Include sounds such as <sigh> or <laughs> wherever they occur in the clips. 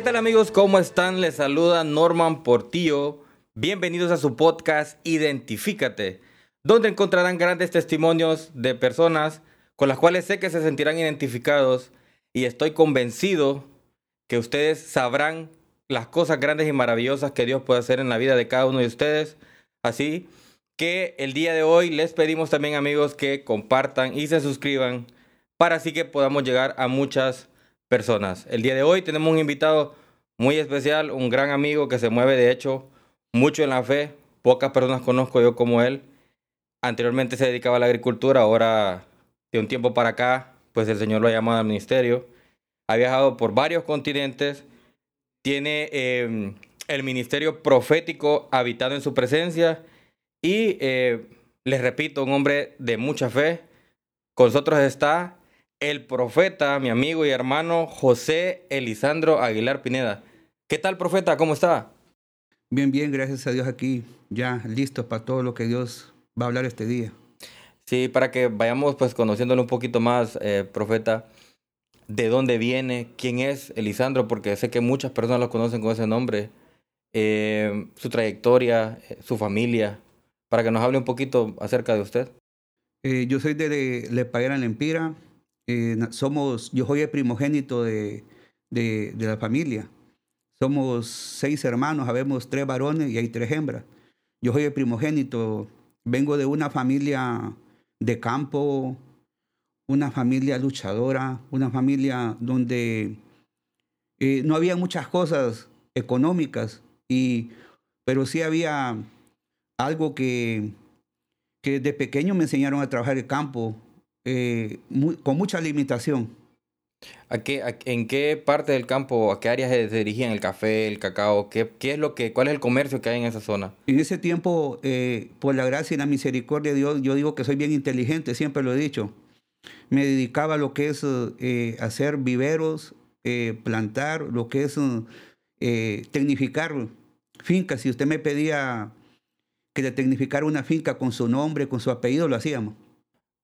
¿Qué tal amigos? ¿Cómo están? Les saluda Norman Portillo. Bienvenidos a su podcast Identifícate, donde encontrarán grandes testimonios de personas con las cuales sé que se sentirán identificados y estoy convencido que ustedes sabrán las cosas grandes y maravillosas que Dios puede hacer en la vida de cada uno de ustedes. Así que el día de hoy les pedimos también amigos que compartan y se suscriban para así que podamos llegar a muchas personas. El día de hoy tenemos un invitado muy especial, un gran amigo que se mueve de hecho mucho en la fe. Pocas personas conozco yo como él. Anteriormente se dedicaba a la agricultura, ahora de un tiempo para acá, pues el Señor lo ha llamado al ministerio. Ha viajado por varios continentes. Tiene em, el ministerio profético habitado en su presencia. Y eh, les repito, un hombre de mucha fe. Con nosotros está el profeta, mi amigo y hermano José Elisandro Aguilar Pineda. ¿Qué tal, profeta? ¿Cómo está? Bien, bien, gracias a Dios aquí, ya listos para todo lo que Dios va a hablar este día. Sí, para que vayamos pues conociéndolo un poquito más, eh, profeta, de dónde viene, quién es Elisandro, porque sé que muchas personas lo conocen con ese nombre, eh, su trayectoria, eh, su familia, para que nos hable un poquito acerca de usted. yo soy de Lepaera en Lempira, eh, somos, yo soy el primogénito de, de, la familia. Somos seis hermanos, habemos tres varones y hay tres hembras. Yo soy el primogénito, vengo de una familia de campo, una familia luchadora, una familia donde eh, no había muchas cosas económicas, y, pero sí había algo que, que de pequeño me enseñaron a trabajar el campo, eh, con mucha limitación. ¿A qué, ¿En qué parte del campo, a qué áreas se dirigían el café, el cacao? ¿Qué, qué es lo que, ¿Cuál es el comercio que hay en esa zona? En ese tiempo, eh, por la gracia y la misericordia de Dios, yo digo que soy bien inteligente, siempre lo he dicho. Me dedicaba a lo que es eh, hacer viveros, plantar, lo que es tecnificar fincas. Si usted me pedía que le tecnificara una finca con su nombre, con su apellido, lo hacíamos.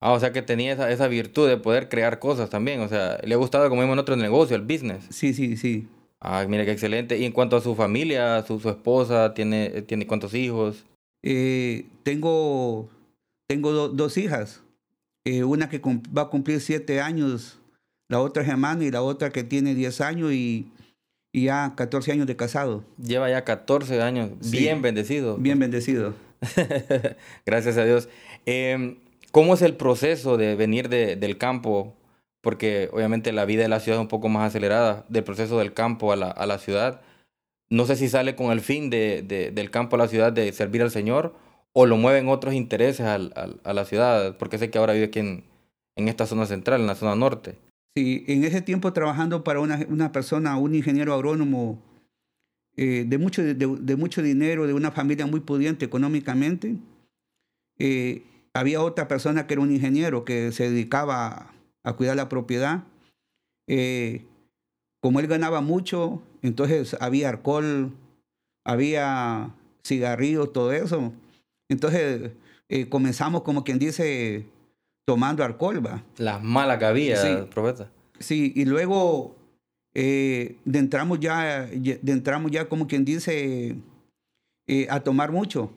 Ah, o sea que tenía esa, esa virtud de poder crear cosas también. O sea, le ha gustado como en otro negocio, el business. Sí, sí, sí. Ah, mire qué excelente. Y en cuanto a su familia, su, su esposa, ¿tiene, ¿tiene cuántos hijos? Eh, tengo tengo dos hijas. Eh, una que va a cumplir siete años, la otra es hermana y la otra que tiene diez años y, y, ya 14 años de casado. Lleva ya 14 años. bien bendecido. Bien bendecido. <laughs> Gracias a Dios. Eh, ¿Cómo es el proceso de venir del campo? Porque obviamente la vida de la ciudad es un poco más acelerada, del proceso del campo a la, ciudad. No sé si sale con el fin de, del campo a la ciudad de servir al Señor o lo mueven otros intereses a la ciudad, porque sé que ahora vive aquí en, esta zona central, en la zona norte. Sí, en ese tiempo trabajando para una, persona, un ingeniero agrónomo eh, de, mucho, de, mucho dinero, de una familia muy pudiente económicamente, eh, había otra persona que era un ingeniero que se dedicaba a cuidar la propiedad. Eh, como él ganaba mucho, entonces había alcohol, había cigarrillos, todo eso. Entonces eh, comenzamos como quien dice tomando alcohol, va. Las malas que había, sí, profeta. Sí, y luego eh, de entramos ya, de entramos ya como quien dice a tomar mucho.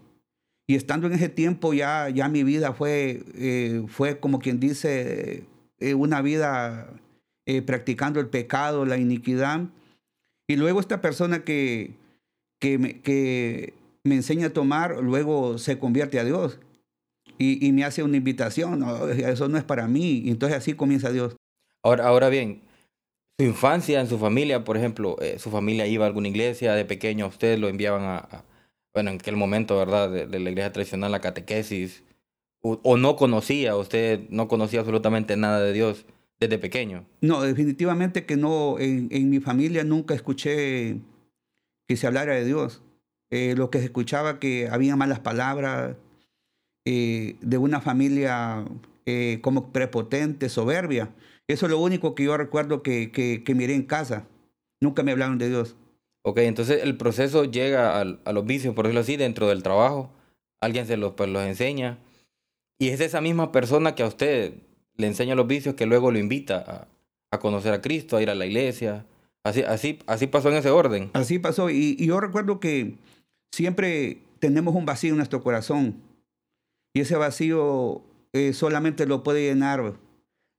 Y estando en ese tiempo ya, ya mi vida fue, eh, fue como quien dice, eh, una vida eh, practicando el pecado, la iniquidad. Y luego esta persona que, que, me, que me enseña a tomar, luego se convierte a Dios. Y, y me hace una invitación, eso no es para mí. Y entonces así comienza Dios. Ahora, ahora bien, su infancia en su familia, por ejemplo, su familia iba a alguna iglesia de pequeño, ustedes lo enviaban a bueno, en aquel momento, ¿verdad? De, la iglesia tradicional, la catequesis, o, no conocía, usted no conocía absolutamente nada de Dios desde pequeño. No, definitivamente que no, en, mi familia nunca escuché que se hablara de Dios. Eh, lo que se escuchaba que había malas palabras, eh, de una familia eh, como prepotente, soberbia. Eso es lo único que yo recuerdo que, que, que miré en casa. Nunca me hablaron de Dios. Ok, entonces el proceso llega a, los vicios, por decirlo así, dentro del trabajo. Alguien se los, pues, los enseña. Y es esa misma persona que a usted le enseña los vicios que luego lo invita a, conocer a Cristo, a ir a la iglesia, Así, así, así pasó en ese orden. Así pasó. Y, y yo recuerdo que siempre tenemos un vacío en nuestro corazón. Y ese vacío eh, solamente lo puede llenar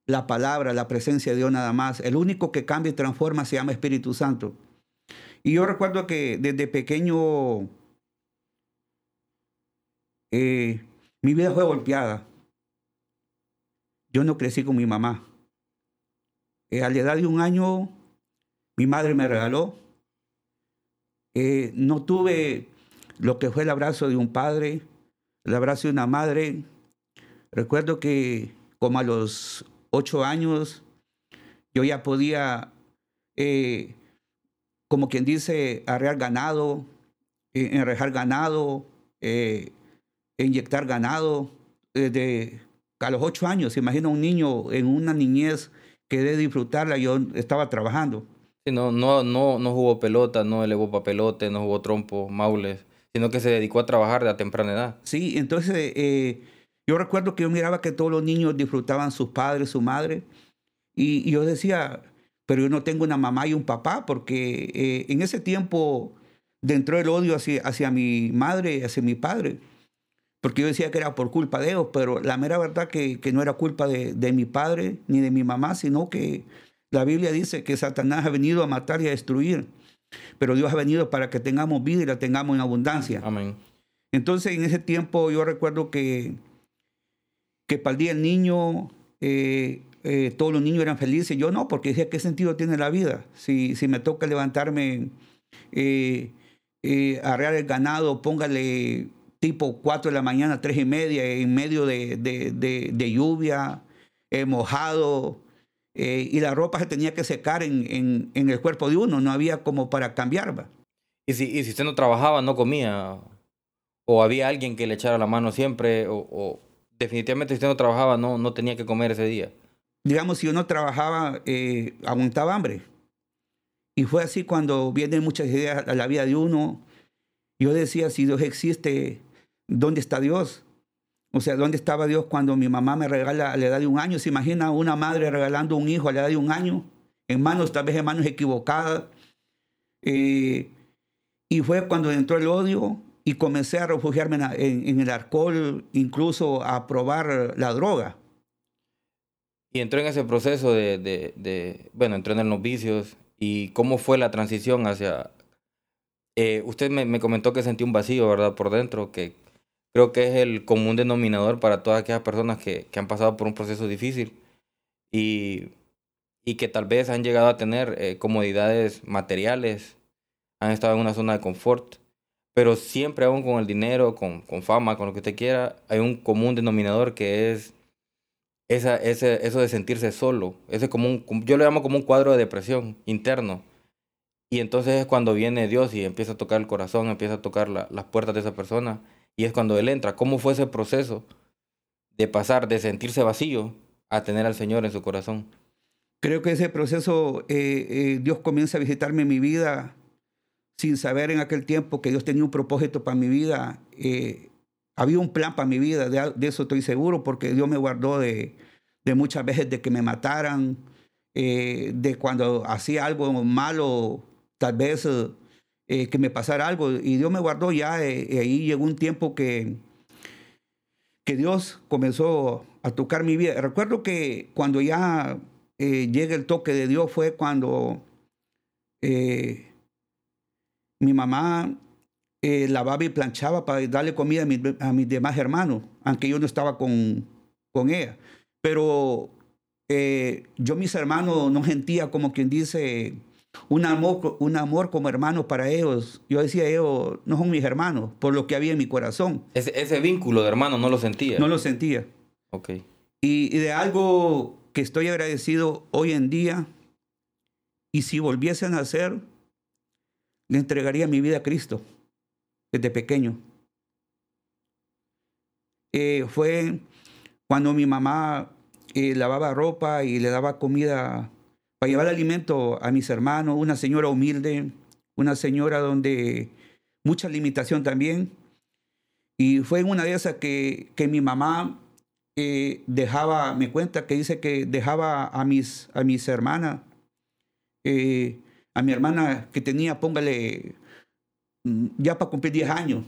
la palabra, la presencia de Dios nada más. El único que cambia y transforma se llama Espíritu Santo. Y yo recuerdo que desde pequeño eh, mi vida fue golpeada. Yo no crecí con mi mamá. Eh, a la edad de un año, mi madre me regaló. Eh, no tuve lo que fue el abrazo de un padre, el abrazo de una madre. Recuerdo que como a los ocho años, yo ya podía, como quien dice, arrear ganado, eh, enrejar ganado, eh, inyectar ganado. Desde a los ocho años, imagina un niño en una niñez que de disfrutarla, yo estaba trabajando. Sí, no, no, no, no jugó pelota, no elevó papelote, no jugó trompo, maules, sino que se dedicó a trabajar de a temprana edad. Sí, entonces yo recuerdo que yo miraba que todos los niños disfrutaban sus padres, su madre, y, y yo decía, pero yo no tengo una mamá y un papá, porque eh, en ese tiempo dentro del odio hacia, hacia mi madre y hacia mi padre, porque yo decía que era por culpa de ellos, pero la mera verdad que, que no era culpa de, de mi padre ni de mi mamá, sino que la Biblia dice que Satanás ha venido a matar y a destruir, pero Dios ha venido para que tengamos vida y la tengamos en abundancia. Amén. Entonces en ese tiempo yo recuerdo que, que para el día del niño eh, eh, todos los niños eran felices. Yo no, porque decía, ¿qué sentido tiene la vida? Si, si me toca levantarme, eh, eh, arrear el ganado, póngale tipo 4 de la mañana, 3 y media, en medio de, de, lluvia, mojado, y la ropa se tenía que secar en, en, en, el cuerpo de uno, no había como para cambiar. ¿va? ¿Y si, y si usted no trabajaba, no comía, o había alguien que le echara la mano siempre, o, o definitivamente si usted no trabajaba, no, no tenía que comer ese día. Digamos, si uno trabajaba, eh, aguantaba hambre. Y fue así cuando vienen muchas ideas a la vida de uno. Yo decía, si Dios existe, ¿dónde está Dios? O sea, ¿dónde estaba Dios cuando mi mamá me regala a la edad de un año? ¿Se imagina una madre regalando un hijo a la edad de un año? En manos, tal vez en manos equivocadas. Eh, y fue cuando entró el odio y comencé a refugiarme en, el alcohol, incluso a probar la droga. Y entró en ese proceso de, de, de bueno, entró en los vicios. ¿Y cómo fue la transición hacia... Eh, usted me, me, comentó que sentí un vacío, ¿verdad? Por dentro, que creo que es el común denominador para todas aquellas personas que, que han pasado por un proceso difícil y, y que tal vez han llegado a tener eh, comodidades materiales, han estado en una zona de confort, pero siempre aún con el dinero, con, con fama, con lo que usted quiera, hay un común denominador que es esa, ese, eso de sentirse solo. Ese como un, yo lo llamo como un cuadro de depresión interno. Y entonces es cuando viene Dios y empieza a tocar el corazón, empieza a tocar la, las puertas de esa persona. Y es cuando Él entra. ¿Cómo fue ese proceso de pasar de sentirse vacío a tener al Señor en su corazón? Creo que ese proceso, eh, eh, Dios comienza a visitarme en mi vida sin saber en aquel tiempo que Dios tenía un propósito para mi vida. Eh, había un plan para mi vida, de, eso estoy seguro, porque Dios me guardó de, de muchas veces de que me mataran, eh, de cuando hacía algo malo, tal vez eh, que me pasara algo, y Dios me guardó ya, eh, y ahí llegó un tiempo que, que Dios comenzó a tocar mi vida. Recuerdo que cuando ya llega el toque de Dios fue cuando mi mamá eh, lavaba y planchaba para darle comida a, mi, a, mis demás hermanos, aunque yo no estaba con, con ella. Pero eh, yo mis hermanos no sentía como quien dice un amor, un amor como hermano para ellos. Yo decía, ellos no son mis hermanos, por lo que había en mi corazón. Ese, ese vínculo de hermano no lo sentía. No lo sentía. Ok. Y, y de algo que estoy agradecido hoy en día, y si volviese a nacer, le entregaría mi vida a Cristo desde pequeño. Eh, fue cuando mi mamá eh, lavaba ropa y le daba comida para llevar alimento a mis hermanos, una señora humilde, una señora donde mucha limitación también. Y fue en una de esas que, que mi mamá eh, dejaba, me cuenta que dice que dejaba a mis, a mis hermanas a mi hermana que tenía, póngale, ya para cumplir 10 años.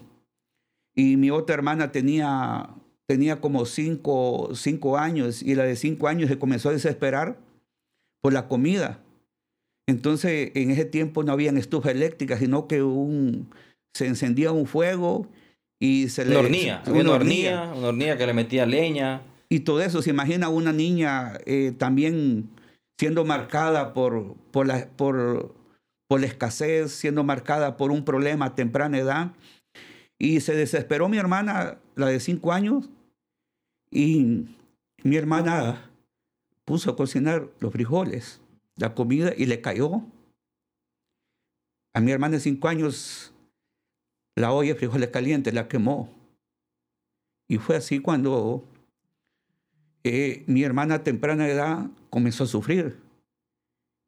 Y mi otra hermana tenía, tenía como 5 cinco, años y la de 5 años se comenzó a desesperar por la comida. Entonces, en ese tiempo no habían estufas eléctricas, sino que un, se encendía un fuego y se le... Una hornilla, una, hornilla, una hornilla que le metía leña. Y todo eso, se imagina una niña eh, también siendo marcada por, por, la, por, por la escasez, siendo marcada por un problema a temprana edad. Y se desesperó mi hermana, la de cinco años, y mi hermana puso a cocinar los frijoles, la comida, y le cayó. A mi hermana de cinco años, la olla de frijoles calientes la quemó. Y fue así cuando eh, mi hermana a temprana edad comenzó a sufrir.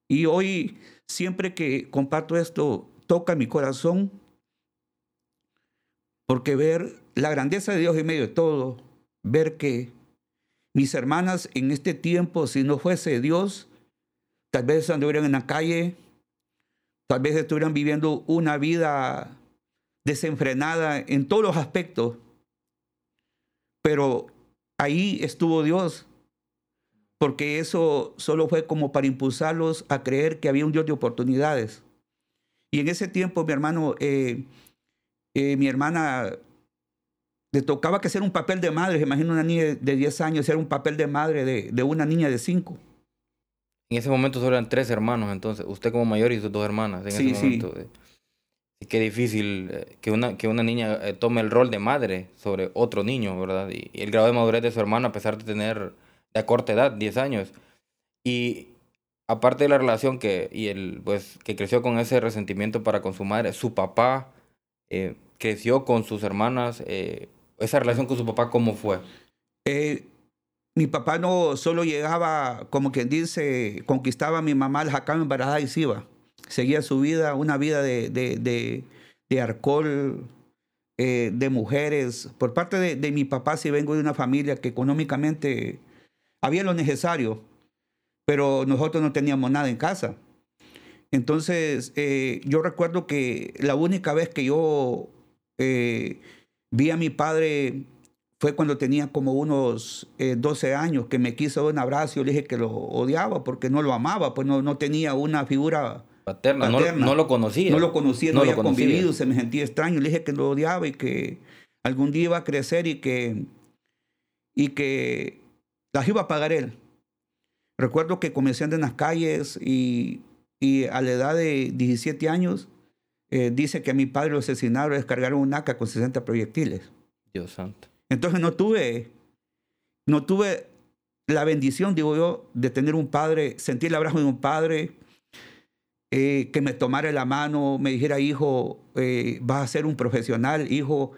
Y hoy, siempre que comparto esto, toca mi corazón, porque ver la grandeza de Dios en medio de todo, ver que mis hermanas en este tiempo, si no fuese Dios, tal vez anduvieran en la calle, tal vez estuvieran viviendo una vida desenfrenada en todos los aspectos, pero ahí estuvo Dios, porque eso solo fue como para impulsarlos a creer que había un Dios de oportunidades. Y en ese tiempo, mi hermano, eh, eh, mi hermana le tocaba que hacer un papel de madre. Imagina una niña de 10 años hacer un papel de madre de, una niña de 5. En ese momento solo eran tres hermanos, entonces, usted como mayor y sus dos hermanas. En sí, ese momento, sí. Y qué difícil eh, que una, que una niña eh, tome el rol de madre sobre otro niño, ¿verdad? Y, el grado de madurez de su hermano, a pesar de tener de corta edad, 10 años. Y aparte de la relación que, y el, pues, que creció con ese resentimiento para con su madre, su papá eh, creció con sus hermanas. esa relación con su papá, ¿cómo fue? mi papá no solo llegaba, como quien dice, conquistaba a mi mamá, la sacaba embarazada y se iba seguía su vida, una vida de, de, de, alcohol, eh, de mujeres. Por parte de, mi papá, si vengo de una familia que económicamente había lo necesario, pero nosotros no teníamos nada en casa. Entonces, eh, yo recuerdo que la única vez que yo eh, vi a mi padre fue cuando tenía como unos 12 años, que me quiso dar un abrazo. Yo le dije que lo odiaba porque no lo amaba, pues no, no tenía una figura paterna, No, lo conocía. No lo conocía, no, había convivido, se me sentía extraño. Le dije que lo odiaba y que algún día iba a crecer y que, y que las iba a pagar él. Recuerdo que comencé en las calles y, y, a la edad de 17 años eh, dice que a mi padre lo asesinaron, descargaron un AK con 60 proyectiles. Dios santo. Entonces no tuve, no tuve la bendición, digo yo, de tener un padre, sentir el abrazo de un padre, eh, que me tomara la mano, me dijera, hijo, eh, vas a ser un profesional, hijo,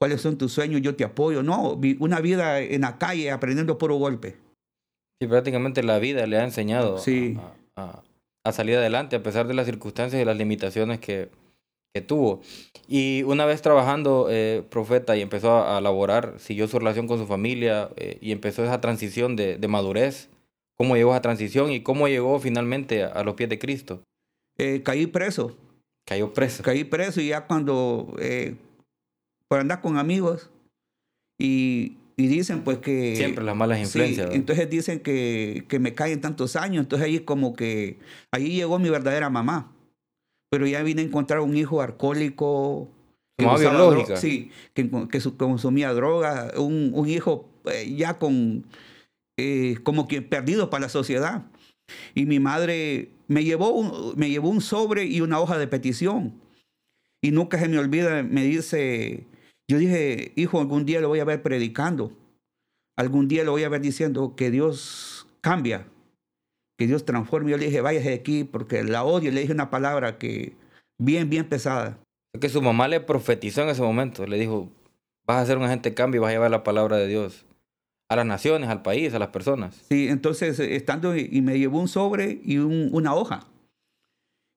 ¿cuáles son tus sueños? Yo te apoyo. No, una vida en la calle aprendiendo un golpe. Sí, prácticamente la vida le ha enseñado a, salir adelante a pesar de las circunstancias y las limitaciones que, que tuvo. Y una vez trabajando eh, profeta y empezó a, laborar, siguió su relación con su familia y empezó esa transición de, de, madurez. ¿Cómo llegó a esa transición y cómo llegó finalmente a los pies de Cristo? Eh, caí preso. Cayó preso. Caí preso y ya cuando, eh, por andar con amigos y, y, dicen pues que... Siempre las malas influencias. entonces dicen que, que me caen tantos años, entonces ahí como que, ahí llegó mi verdadera mamá. Pero ya vine a encontrar un hijo alcohólico. Mamá biológica. sí, que, que consumía droga, un, un hijo eh, ya con, como que perdido para la sociedad. Y mi madre me llevó, un, me llevó un sobre y una hoja de petición. Y nunca se me olvida, me dice, yo dije, hijo, algún día lo voy a ver predicando. Algún día lo voy a ver diciendo que Dios cambia, que Dios transforma. Yo le dije, váyase de aquí porque la odio. Le dije una palabra que bien, bien pesada. Que su mamá le profetizó en ese momento. Le dijo, vas a hacer un agente cambio y vas a llevar la palabra de Dios a las naciones, al país, a las personas. Sí, entonces eh, estando y me llevó un sobre y una hoja.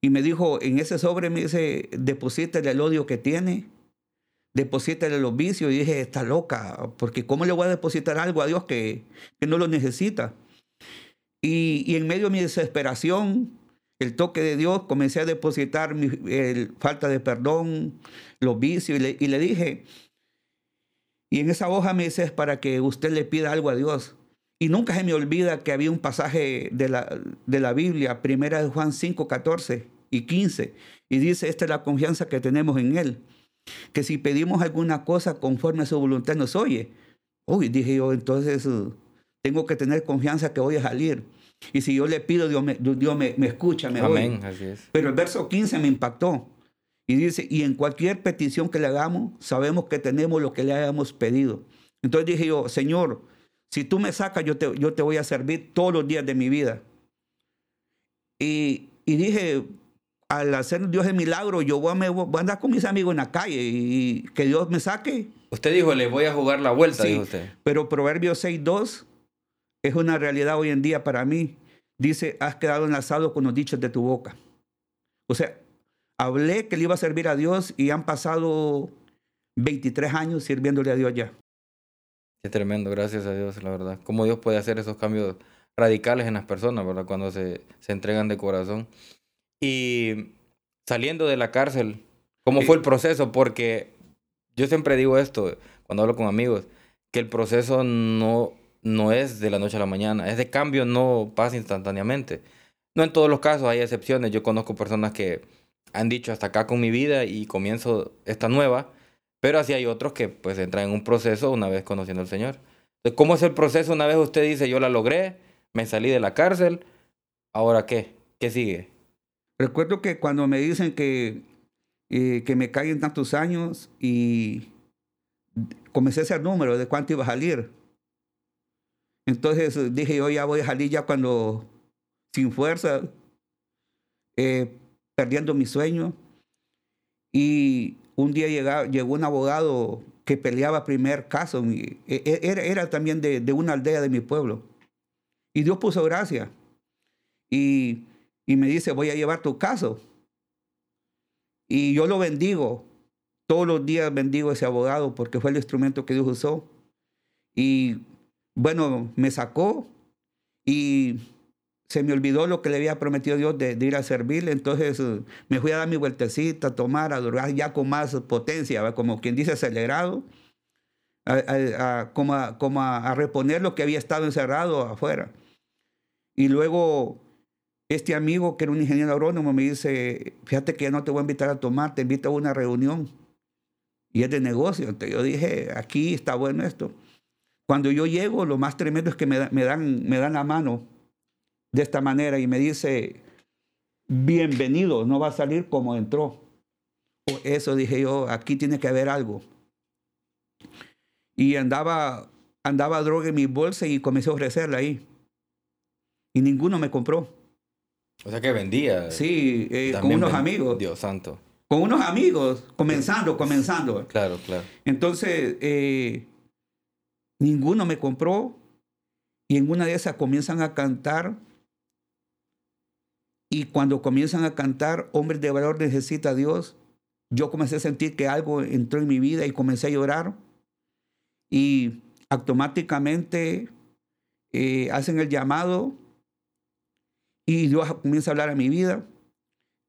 Y me dijo, en ese sobre me dice, deposítale el odio que tiene, deposítale los vicios. Y dije, está loca, porque ¿cómo le voy a depositar algo a Dios que, que no lo necesita? Y, y, en medio de mi desesperación, el toque de Dios, comencé a depositar mi falta de perdón, los vicios, y le, dije, y en esa hoja me dice, es para que usted le pida algo a Dios. Y nunca se me olvida que había un pasaje de la, de la Biblia, primera de Juan 5, 14 y 15, y dice, esta es la confianza que tenemos en Él, que si pedimos alguna cosa conforme a su voluntad nos oye. Uy, dije yo, entonces uh, tengo que tener confianza que voy a salir. Y si yo le pido, Dios me, Dios me, me escucha, me Amén, oye. así es. Pero el verso 15 me impactó. Y dice, y en cualquier petición que le hagamos, sabemos que tenemos lo que le hayamos pedido. Entonces dije yo, Señor, si tú me sacas, yo te, yo te voy a servir todos los días de mi vida. Y, y dije, al hacer Dios el milagro, yo voy a, me, voy a andar con mis amigos en la calle y que Dios me saque. Usted dijo, le voy a jugar la vuelta, Sí, dijo usted. Pero Proverbios 6.2 es una realidad hoy en día para mí. Dice, has quedado enlazado con los dichos de tu boca. O sea, hablé que le iba a servir a Dios y han pasado 23 años sirviéndole a Dios ya. Qué tremendo, gracias a Dios, la verdad. Cómo Dios puede hacer esos cambios radicales en las personas, ¿verdad? Cuando se, se entregan de corazón. Y saliendo de la cárcel, ¿cómo fue el proceso? Porque yo siempre digo esto cuando hablo con amigos, que el proceso no, no es de la noche a la mañana. Ese cambio no pasa instantáneamente. No en todos los casos, hay excepciones. Yo conozco personas que han dicho hasta acá con mi vida y comienzo esta nueva, pero así hay otros que pues entran en un proceso una vez conociendo al Señor. Entonces, ¿cómo es el proceso una vez usted dice, yo la logré, me salí de la cárcel, ahora qué? ¿Qué sigue? Recuerdo que cuando me dicen que, eh, que me caen tantos años y comencé a hacer número de cuánto iba a salir. Entonces dije, yo ya voy a salir ya cuando sin fuerza, eh, perdiendo mi sueño. Y un día llega- llegó un abogado que peleaba primer caso. e- e- Era, era también de, de una aldea de mi pueblo. Y Dios puso gracia. Y, y me dice, voy a llevar tu caso. Y yo lo bendigo. Todos los días bendigo a ese abogado porque fue el instrumento que Dios usó. Y bueno, me sacó y se me olvidó lo que le había prometido Dios de, de ir a servirle. Entonces eh, me fui a dar mi vueltecita, a tomar, a adorar ya con más potencia, como quien dice acelerado, como, como a reponer lo que había estado encerrado afuera. Y luego este amigo, que era un ingeniero agrónomo, me dice, fíjate que ya no te voy a invitar a tomar, te invito a una reunión. Y es de negocio. Entonces yo dije, aquí está bueno esto. Cuando yo llego, lo más tremendo es que me, me dan, me dan la mano de esta manera y me dice, bienvenido, no va a salir como entró. Eso dije yo, aquí tiene que haber algo. Y andaba, andaba droga en mi bolsa y comencé a ofrecerla ahí. Y ninguno me compró. O sea que vendía. Sí, eh, con unos amigos. Dios santo. Con unos amigos, comenzando, comenzando. Claro, claro. Entonces, eh, ninguno me compró y en una de esas comienzan a cantar. Y cuando comienzan a cantar, hombres de valor necesita a Dios, yo comencé a sentir que algo entró en mi vida y comencé a llorar. Y automáticamente eh, hacen el llamado y Dios comienza a hablar a mi vida.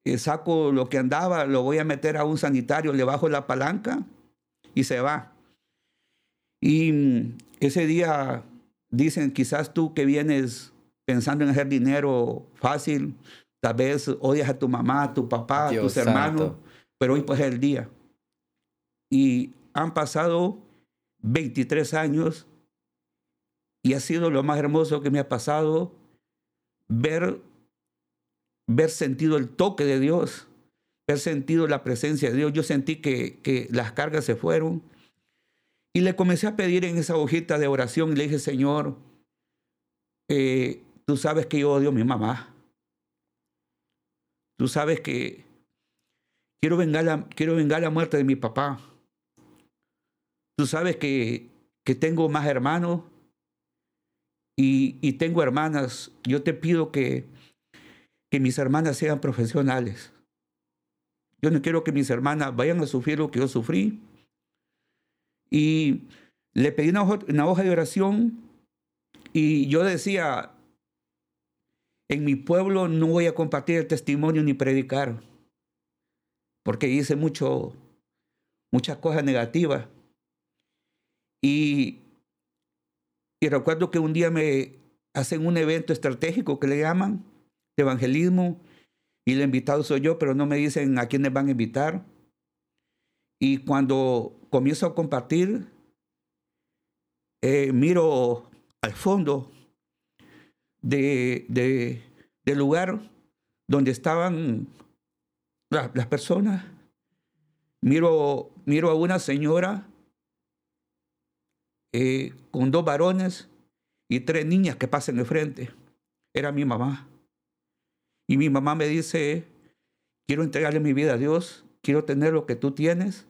Eh, saco lo que andaba, lo voy a meter a un sanitario, le bajo la palanca y se va. Y mm, ese día dicen, quizás tú que vienes pensando en hacer dinero fácil, tal vez odias a tu mamá, a tu papá, a tus hermanos, pero hoy pues es el día. Y han pasado 23 años y ha sido lo más hermoso que me ha pasado ver, ver sentido el toque de Dios, ver sentido la presencia de Dios. Yo sentí que, que las cargas se fueron. Y le comencé a pedir en esa hojita de oración y le dije, Señor, eh, tú sabes que yo odio a mi mamá. Tú sabes que quiero vengar la, quiero vengar la muerte de mi papá. Tú sabes que, que tengo más hermanos y, y tengo hermanas. Yo te pido que, que mis hermanas sean profesionales. Yo no quiero que mis hermanas vayan a sufrir lo que yo sufrí. Y le pedí una hoja, una hoja de oración y yo decía, en mi pueblo no voy a compartir el testimonio ni predicar, porque hice mucho, muchas cosas negativas. Y, y recuerdo que un día me hacen un evento estratégico que le llaman de evangelismo y el invitado soy yo, pero no me dicen a quiénes van a invitar. Y cuando comienzo a compartir, eh, miro al fondo de, de, del lugar donde estaban las personas. Miro, miro a una señora eh, con dos varones y tres niñas que pasan de frente. Era mi mamá. Y mi mamá me dice, quiero entregarle mi vida a Dios, quiero tener lo que tú tienes.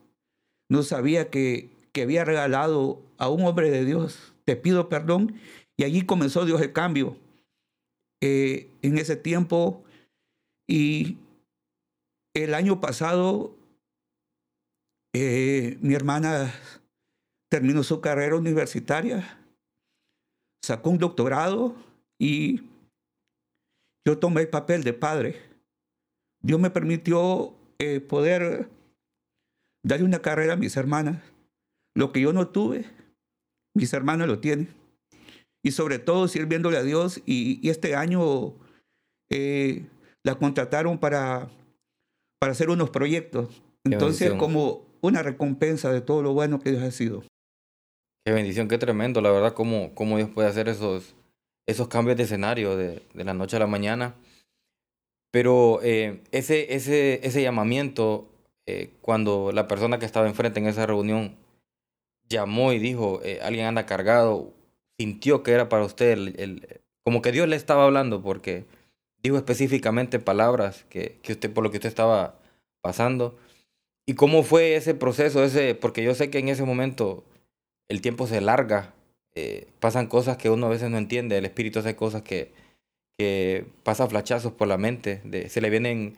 No sabía que, que había regalado a un hombre de Dios. Te pido perdón. Y allí comenzó Dios el cambio. Eh, en ese tiempo y el año pasado eh, mi hermana terminó su carrera universitaria, sacó un doctorado y yo tomé el papel de padre. Dios me permitió eh, poder darle una carrera a mis hermanas. Lo que yo no tuve, mis hermanas lo tienen y sobre todo sirviéndole a Dios. Y, este año eh, la contrataron para, para hacer unos proyectos. Entonces, como una recompensa de todo lo bueno que Dios ha sido. Qué bendición, qué tremendo, la verdad, cómo, cómo Dios puede hacer esos, esos cambios de escenario de, de la noche a la mañana. Pero eh, ese, ese, ese llamamiento, eh, cuando la persona que estaba enfrente en esa reunión llamó y dijo, alguien anda cargado, sintió que era para usted, el, como que Dios le estaba hablando, porque dijo específicamente palabras que, que usted, por lo que usted estaba pasando. ¿Y cómo fue ese proceso? Ese, porque yo sé que en ese momento el tiempo se larga, eh, pasan cosas que uno a veces no entiende, el espíritu hace cosas que, que pasa flachazos por la mente, se le vienen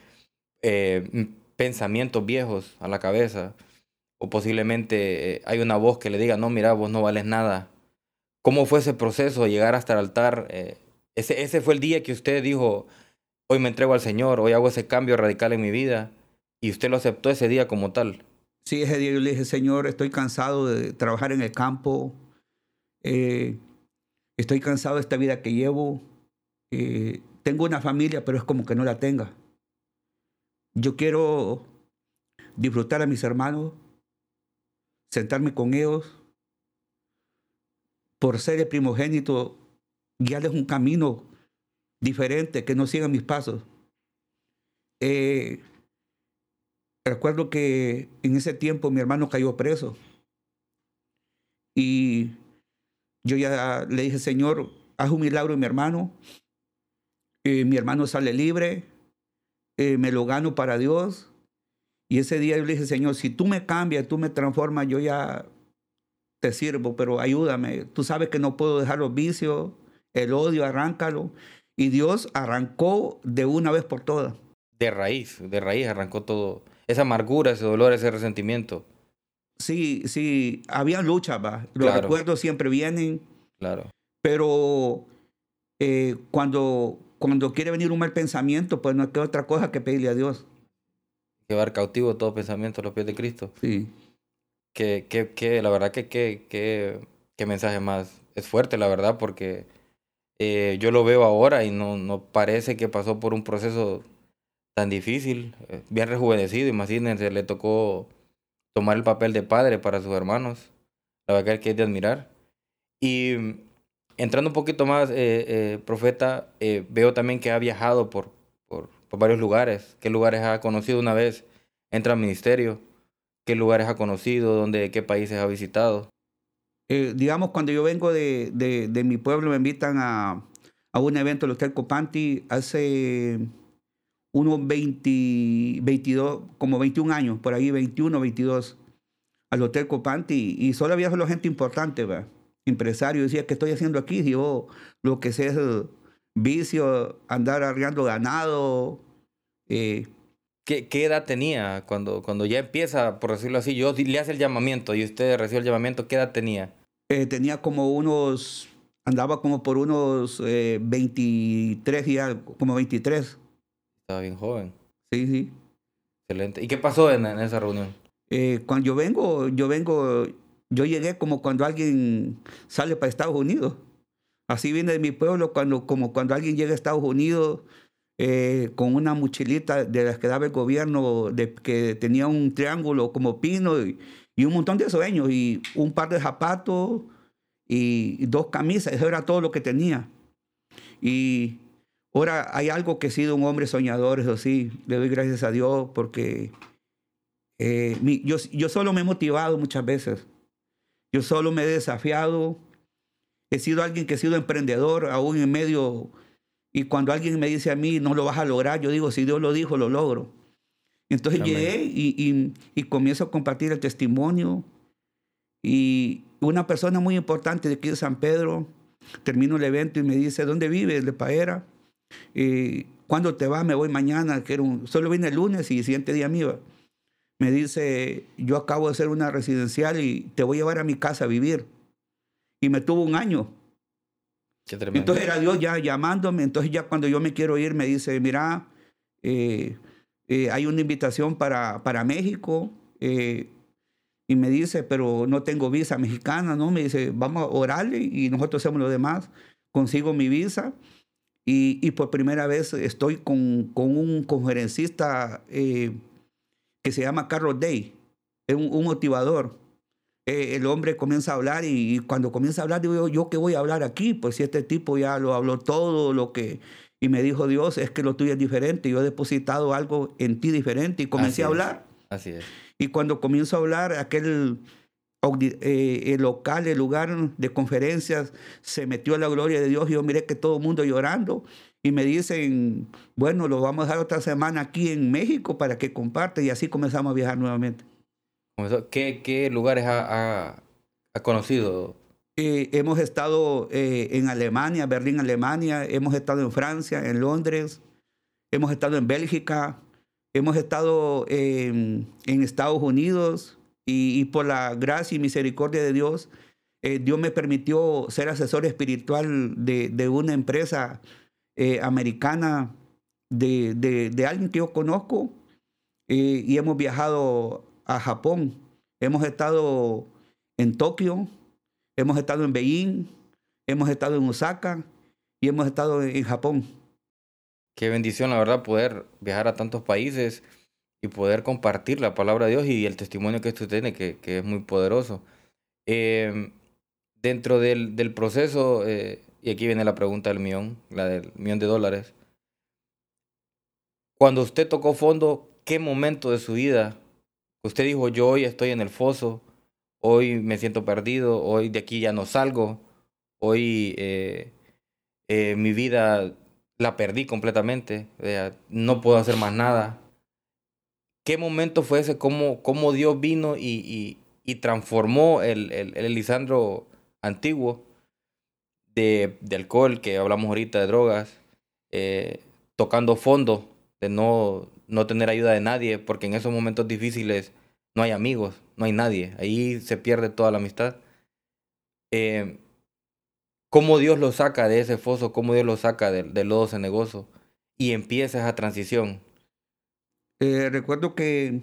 eh, pensamientos viejos a la cabeza, o posiblemente eh, hay una voz que le diga, no, mira, vos no vales nada, ¿Cómo fue ese proceso de llegar hasta el altar? Ese, ese fue el día que usted dijo, hoy me entrego al Señor, hoy hago ese cambio radical en mi vida, y usted lo aceptó ese día como tal. Sí, ese día yo le dije, Señor, estoy cansado de trabajar en el campo, eh, estoy cansado de esta vida que llevo, eh, tengo una familia, pero es como que no la tenga. Yo quiero disfrutar a mis hermanos, sentarme con ellos, por ser el primogénito, guiarles un camino diferente, que no sigan mis pasos. Eh, recuerdo que en ese tiempo mi hermano cayó preso y yo ya le dije, Señor, haz un milagro en mi hermano. Eh, mi hermano sale libre, eh, me lo gano para Dios. Y ese día yo le dije, Señor, si tú me cambias, tú me transformas, yo ya te sirvo, pero ayúdame. Tú sabes que no puedo dejar los vicios, el odio, arráncalo. Y Dios arrancó de una vez por todas. De raíz, de raíz arrancó todo. Esa amargura, ese dolor, ese resentimiento. Sí, sí, había lucha, va. Los recuerdos siempre vienen. Claro. Pero eh, cuando, cuando quiere venir un mal pensamiento, pues no queda otra cosa que pedirle a Dios. Llevar cautivo todo pensamiento a los pies de Cristo. Sí que, que, que la verdad que, que, que, mensaje más es fuerte, la verdad, porque eh, yo lo veo ahora y no, no parece que pasó por un proceso tan difícil, eh, bien rejuvenecido, imagínense, le tocó tomar el papel de padre para sus hermanos, la verdad que es de admirar. Y entrando un poquito más, eh, profeta, veo también que ha viajado por, por, por, varios lugares, qué lugares ha conocido una vez, entra al ministerio ¿Qué lugares ha conocido? ¿Dónde, ¿Qué países ha visitado? Eh, digamos, cuando yo vengo de, de, mi pueblo, me invitan a, a un evento del Hotel Copanti hace unos 20, 22, como 21 años, por ahí 21, 22, al Hotel Copanti, y solo había solo gente importante, ¿verdad? empresario, decía, ¿qué estoy haciendo aquí? Yo lo que sé es vicio, andar arriando ganado, eh, ¿Qué, edad tenía cuando, cuando ya empieza, por decirlo así, yo le hace el llamamiento y usted recibe el llamamiento, ¿qué edad tenía? Eh, tenía como unos, andaba como por unos eh, 23 y algo, como 23. Estaba bien joven. Sí, sí. Excelente. ¿Y qué pasó en, en esa reunión? Eh, cuando yo vengo, yo vengo, yo llegué como cuando alguien sale para Estados Unidos. Así viene de mi pueblo, cuando, como cuando alguien llega a Estados Unidos eh, con una mochilita de las que daba el gobierno, de, que tenía un triángulo como pino y, y un montón de sueños, y un par de zapatos y, y dos camisas, eso era todo lo que tenía. Y ahora hay algo que he sido un hombre soñador, eso sí, le doy gracias a Dios porque eh, mi- yo, yo solo me he motivado muchas veces. Yo solo me he desafiado. He sido alguien que he sido emprendedor, aún en medio. Y cuando alguien me dice a mí, no lo vas a lograr, yo digo, si Dios lo dijo, lo logro. Entonces Amén. llegué y, y- y comienzo a compartir el testimonio. Y una persona muy importante de aquí de San Pedro, termino el evento y me dice, ¿dónde vives? De Paera. Eh, ¿Cuándo te vas? Me voy mañana. Que era un- solo vine el lunes y el siguiente día me iba. Me dice, yo acabo de hacer una residencial y te voy a llevar a mi casa a vivir. Y me tuvo un año. Qué tremendo. Entonces era Dios ya llamándome. Entonces ya cuando yo me quiero ir me dice, mira, eh, eh, hay una invitación para, para México. eh, y me dice, pero no tengo visa mexicana, ¿no? Me dice, vamos a orarle y nosotros hacemos lo demás. Consigo mi visa y, y por primera vez estoy con, con un conferencista eh, que se llama Carlos Day. Es un, un motivador. Eh, el hombre comienza a hablar y, y cuando comienza a hablar digo yo, ¿yo qué voy a hablar aquí? Pues si este tipo ya lo habló todo, lo que... Y me dijo Dios, es que lo tuyo es diferente. Yo he depositado algo en ti diferente y Así comencé a es. hablar. Así es. Y cuando comienzo a hablar, aquel el local, el lugar de conferencias, se metió la gloria de Dios. Y yo miré que todo el mundo llorando. Y me dicen, bueno, lo vamos a dejar otra semana aquí en México para que comparte. Y así comenzamos a viajar nuevamente. ¿Qué, qué lugares ha, ha- ha conocido? Eh, hemos estado eh, en Alemania, Berlín, Alemania. Hemos estado en Francia, en Londres. Hemos estado en Bélgica. Hemos estado en, en Estados Unidos. Y, y por la gracia y misericordia de Dios, eh, Dios me permitió ser asesor espiritual de, de una empresa eh, americana, de, de- de alguien que yo conozco. Eh, y hemos viajado a Japón. Hemos estado en Tokio, hemos estado en Beijing, hemos estado en Osaka y hemos estado en, Japón. Qué bendición, la verdad, poder viajar a tantos países y poder compartir la palabra de Dios y el testimonio que usted tiene, que, que es muy poderoso. Eh, dentro del, del proceso, eh, y aquí viene la pregunta del millón, la del millón de dólares. Cuando usted tocó fondo, ¿qué momento de su vida usted dijo, yo hoy estoy en el foso, hoy me siento perdido, hoy de aquí ya no salgo, hoy eh, eh, mi vida la perdí completamente, no puedo hacer más nada. ¿Qué momento fue ese? ¿Cómo, cómo Dios vino y, y, transformó el, el, el Elisandro antiguo de, de alcohol, que hablamos ahorita de drogas, eh, tocando fondo, de no, no tener ayuda de nadie, porque en esos momentos difíciles no hay amigos, no hay nadie, ahí se pierde toda la amistad. Eh, cómo Dios lo saca de ese foso, cómo Dios lo saca del, del lodo cenegoso y empieza esa transición. Eh, recuerdo que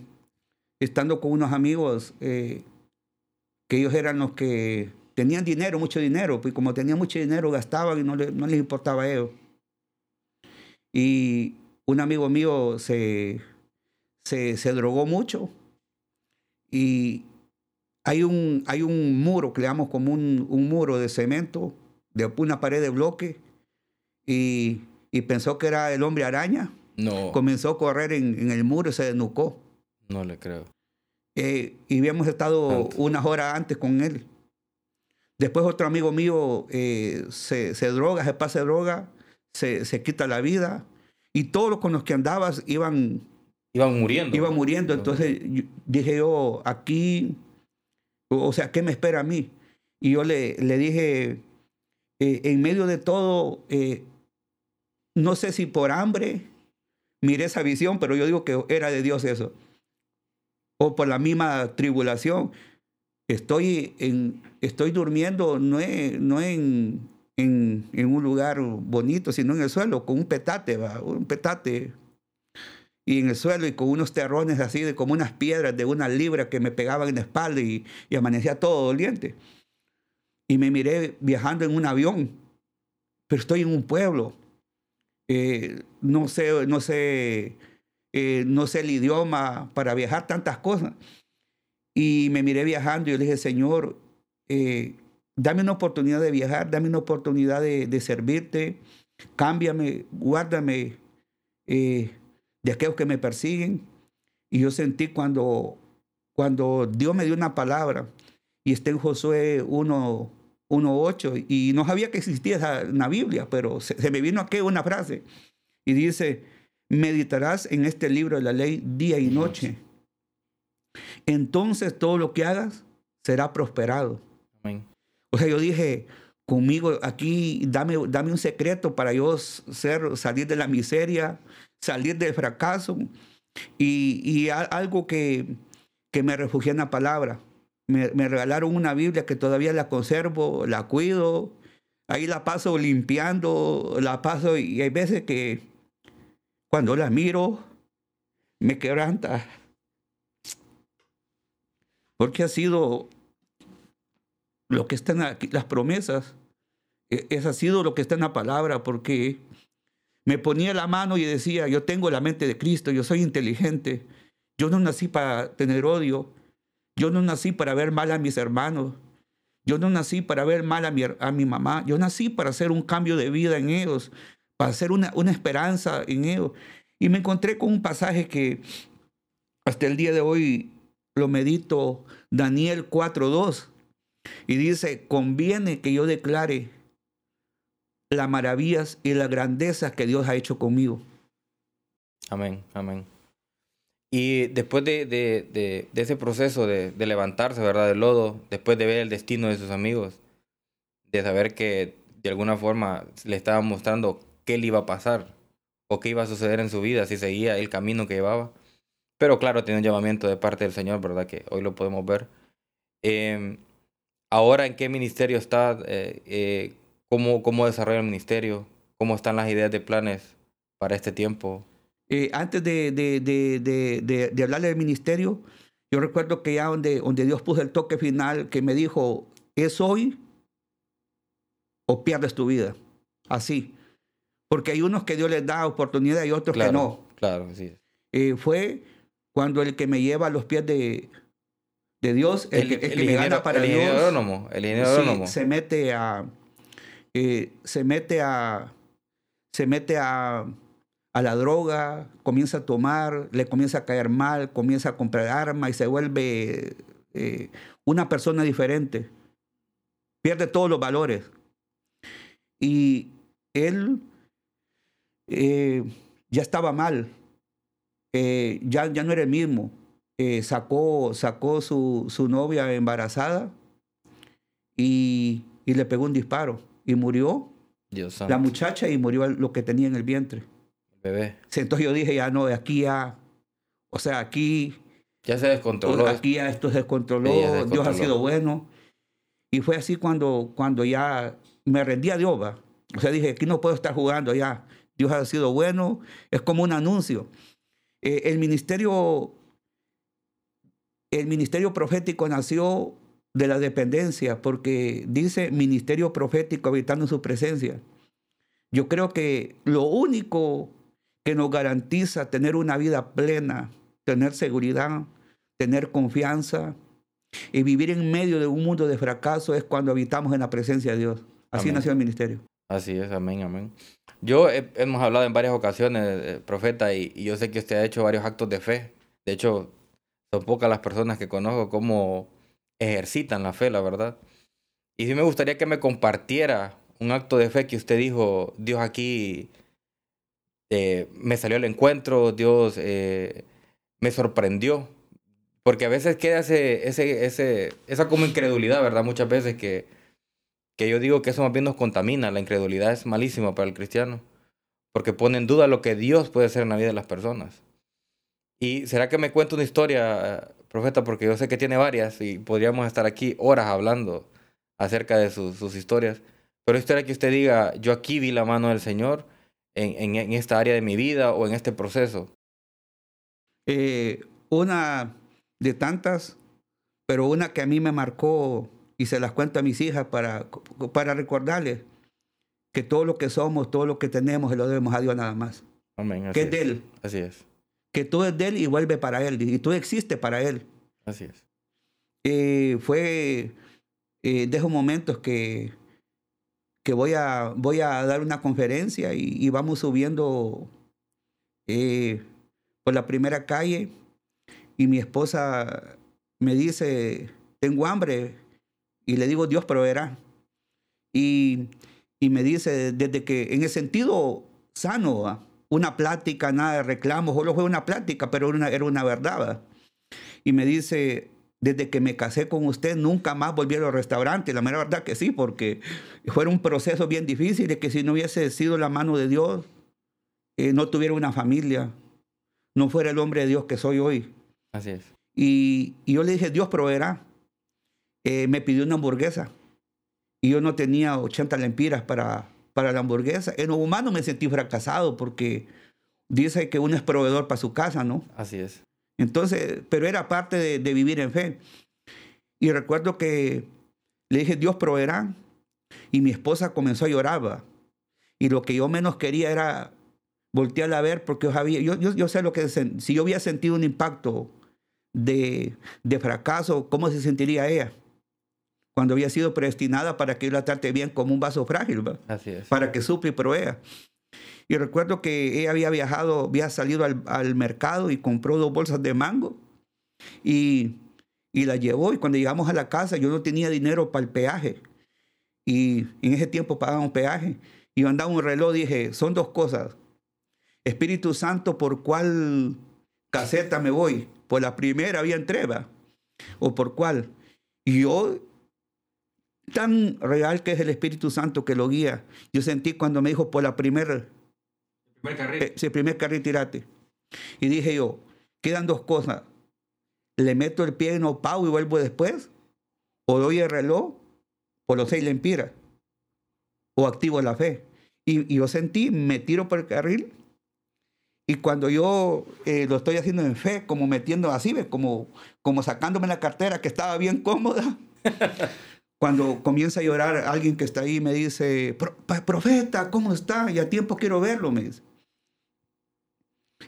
estando con unos amigos, eh, que ellos eran los que tenían dinero, mucho dinero, pues como tenían mucho dinero gastaban y no, le- no les importaba a ellos. Y un amigo mío se, se, drogó mucho y hay un, hay un muro llamamos como un, un muro de cemento, de una pared de bloque, y, y pensó que era el hombre araña. No, Comenzó a correr en, en el muro y se desnucó. no le creo. Eh, y habíamos estado Santo. unas horas antes con él. Después otro amigo mío eh, se, se droga, se pasa de droga, se, se quita la vida. Y todos los con los que andabas iban, Iban muriendo. iban muriendo. Entonces yo- dije yo, aquí, o o sea, ¿qué me espera a mí? Y yo le, le dije, eh, en medio de todo, eh, no sé si por hambre miré esa visión, pero yo digo que era de Dios eso. O por la misma tribulación. Estoy, en, estoy durmiendo no, en- no en, en, un lugar bonito, sino en el suelo, con un petate, ¿va? un petate. Y en el suelo y con unos terrones así, de como unas piedras de una libra que me pegaban en la espalda y, y amanecía todo doliente. Y me miré viajando en un avión, pero estoy en un pueblo. Eh, no sé, no sé, eh, no sé el idioma para viajar tantas cosas. Y me miré viajando y yo le dije, Señor, eh, dame una oportunidad de viajar, dame una oportunidad de, servirte, cámbiame, guárdame de aquellos que me persiguen. Y yo sentí cuando, cuando Dios me dio una palabra, y está en Josué 1.8, y no sabía que existía esa, en la Biblia, pero se, se me vino aquí una frase, y dice, meditarás en este libro de la ley día y noche. Entonces todo lo que hagas será prosperado. Amén. O sea, yo dije, conmigo aquí, dame, dame un secreto para yo ser, salir de la miseria, salir del fracaso. Y, y algo que, que, me refugié en la palabra. Me, regalaron una Biblia que todavía la conservo, la cuido. Ahí la paso limpiando, la paso y hay veces que cuando la miro me quebranta. Porque ha sido lo que está en aquí, las promesas, e, es ha sido lo que está en la palabra, porque me ponía la mano y decía, yo tengo la mente de Cristo, yo soy inteligente, yo no nací para tener odio, yo no nací para ver mal a mis hermanos, yo no nací para ver mal a mi, a mi mamá, yo nací para hacer un cambio de vida en ellos, para hacer una, una esperanza en ellos. Y me encontré con un pasaje que hasta el día de hoy lo medito, Daniel 4.2. Y dice, conviene que yo declare las maravillas y las grandezas que Dios ha hecho conmigo. Amén, amén. Y después de, de, de, ese proceso de, levantarse, ¿verdad? Del lodo, después de ver el destino de sus amigos, de saber que de alguna forma le estaban mostrando qué le iba a pasar o qué iba a suceder en su vida si seguía el camino que llevaba. Pero claro, tiene un llamamiento de parte del Señor, ¿verdad? Que hoy lo podemos ver. Eh, ahora en qué ministerio está, eh, eh, ¿cómo, cómo desarrolla el ministerio, cómo están las ideas de planes para este tiempo. Eh, antes de, de, de, de, hablarle del ministerio, yo recuerdo que ya donde, donde Dios puso el toque final, que me dijo, es hoy o pierdes tu vida. Así. Porque hay unos que Dios les da oportunidad y otros que no. Claro, sí. fue cuando el que me lleva a los pies de, de Dios, el, que, me gana para el Dios. el se mete a, eh, se mete a, se mete a, a la droga, comienza a tomar, le comienza a caer mal, comienza a comprar armas y se vuelve eh, una persona diferente. Pierde todos los valores. Y él eh, ya estaba mal, ya, ya no era el mismo eh, sacó, sacó su, su, novia embarazada y, y, le pegó un disparo y murió Dios la muchacha y murió lo que tenía en el vientre. Bebé. Entonces yo dije, ya no, aquí ya, o sea, aquí... Ya se descontroló. Aquí ya esto se descontroló, Dios ha sido bueno. Y fue así cuando, cuando ya me rendí a Dios, ¿va? O sea, dije, aquí no puedo estar jugando ya. Dios ha sido bueno. Es como un anuncio. Eh, el ministerio el ministerio profético nació de la dependencia, porque dice ministerio profético habitando en su presencia. Yo creo que lo único que nos garantiza tener una vida plena, tener seguridad, tener confianza y vivir en medio de un mundo de fracaso es cuando habitamos en la presencia de Dios. Así nació el ministerio. Así es, amén, amén. Yo hemos hablado en varias ocasiones, eh, profeta, y, y, yo sé que usted ha hecho varios actos de fe. De hecho, son pocas las personas que conozco cómo ejercitan la fe, la verdad. Y sí me gustaría que me compartiera un acto de fe que usted dijo, Dios aquí eh, me salió al encuentro, Dios eh, me sorprendió. Porque a veces queda ese, ese, ese, esa como incredulidad, ¿verdad? Muchas veces que, que yo digo que eso más bien nos contamina. La incredulidad es malísima para el cristiano. Porque pone en duda lo que Dios puede hacer en la vida de las personas. ¿Y será que me cuenta una historia, profeta? Porque yo sé que tiene varias y podríamos estar aquí horas hablando acerca de sus, sus historias. Pero esto era que usted diga, yo aquí vi la mano del Señor en, en, esta área de mi vida o en este proceso. Eh, una de tantas, pero una que a mí me marcó y se las cuento a mis hijas para, para recordarles que todo lo que somos, todo lo que tenemos, se lo debemos a Dios nada más. Amén. que es de Él. Así es. Que todo es de Él y vuelve para Él. Y todo existe para Él. Así es. Eh, fue eh, de esos momentos que, que voy, a, voy a dar una conferencia y, vamos subiendo eh, por la primera calle y mi esposa me dice, tengo hambre, y le digo, Dios proveerá. Y, y me dice, desde que, en el sentido sano, una plática, nada de reclamos, solo fue una plática, pero una, era una verdad. Y me dice, desde que me casé con usted, nunca más volví a los restaurantes. La mera verdad que sí, porque fue un proceso bien difícil de que si no hubiese sido la mano de Dios, eh, no tuviera una familia, no fuera el hombre de Dios que soy hoy. Así es. Y, y yo le dije, Dios proveerá. Eh, me pidió una hamburguesa y yo no tenía 80 lempiras para, para la hamburguesa. En lo humano me sentí fracasado porque dice que uno es proveedor para su casa, ¿no? Así es. Entonces, pero era parte de, vivir en fe. Y recuerdo que le dije, Dios proveerá. Y mi esposa comenzó a llorar. Y lo que yo menos quería era voltearla a ver porque yo, sabía, yo, yo, yo sé lo que si yo había sentido un impacto de, de fracaso, ¿cómo se sentiría ella? cuando había sido predestinada para que yo la trate bien como un vaso frágil, Así es. para que suple y provea. Y recuerdo que ella había viajado, había salido al, mercado y compró dos bolsas de mango y, y la llevó. Y cuando llegamos a la casa, yo no tenía dinero para el peaje. Y en ese tiempo pagaban peaje. Y andaba un reloj, dije, son dos cosas. Espíritu Santo, ¿por cuál caseta me voy? ¿Por la primera había entrega? ¿O por cuál? Y yo tan real que es el Espíritu Santo que lo guía. Yo sentí cuando me dijo por la primera... Primer carril. Eh, primer carril tirate. Y dije yo, quedan dos cosas. ¿Le meto el pie en pau y vuelvo después? ¿O doy el reloj? ¿O los seis lempiras? ¿O activo la fe? Y, yo sentí, me tiro por el carril. Y cuando yo eh, lo estoy haciendo en fe, como metiendo así, como, como sacándome la cartera que estaba bien cómoda, <laughs> Cuando comienza a llorar alguien que está ahí me dice, profeta, ¿cómo está? Ya tiempo quiero verlo, me dice.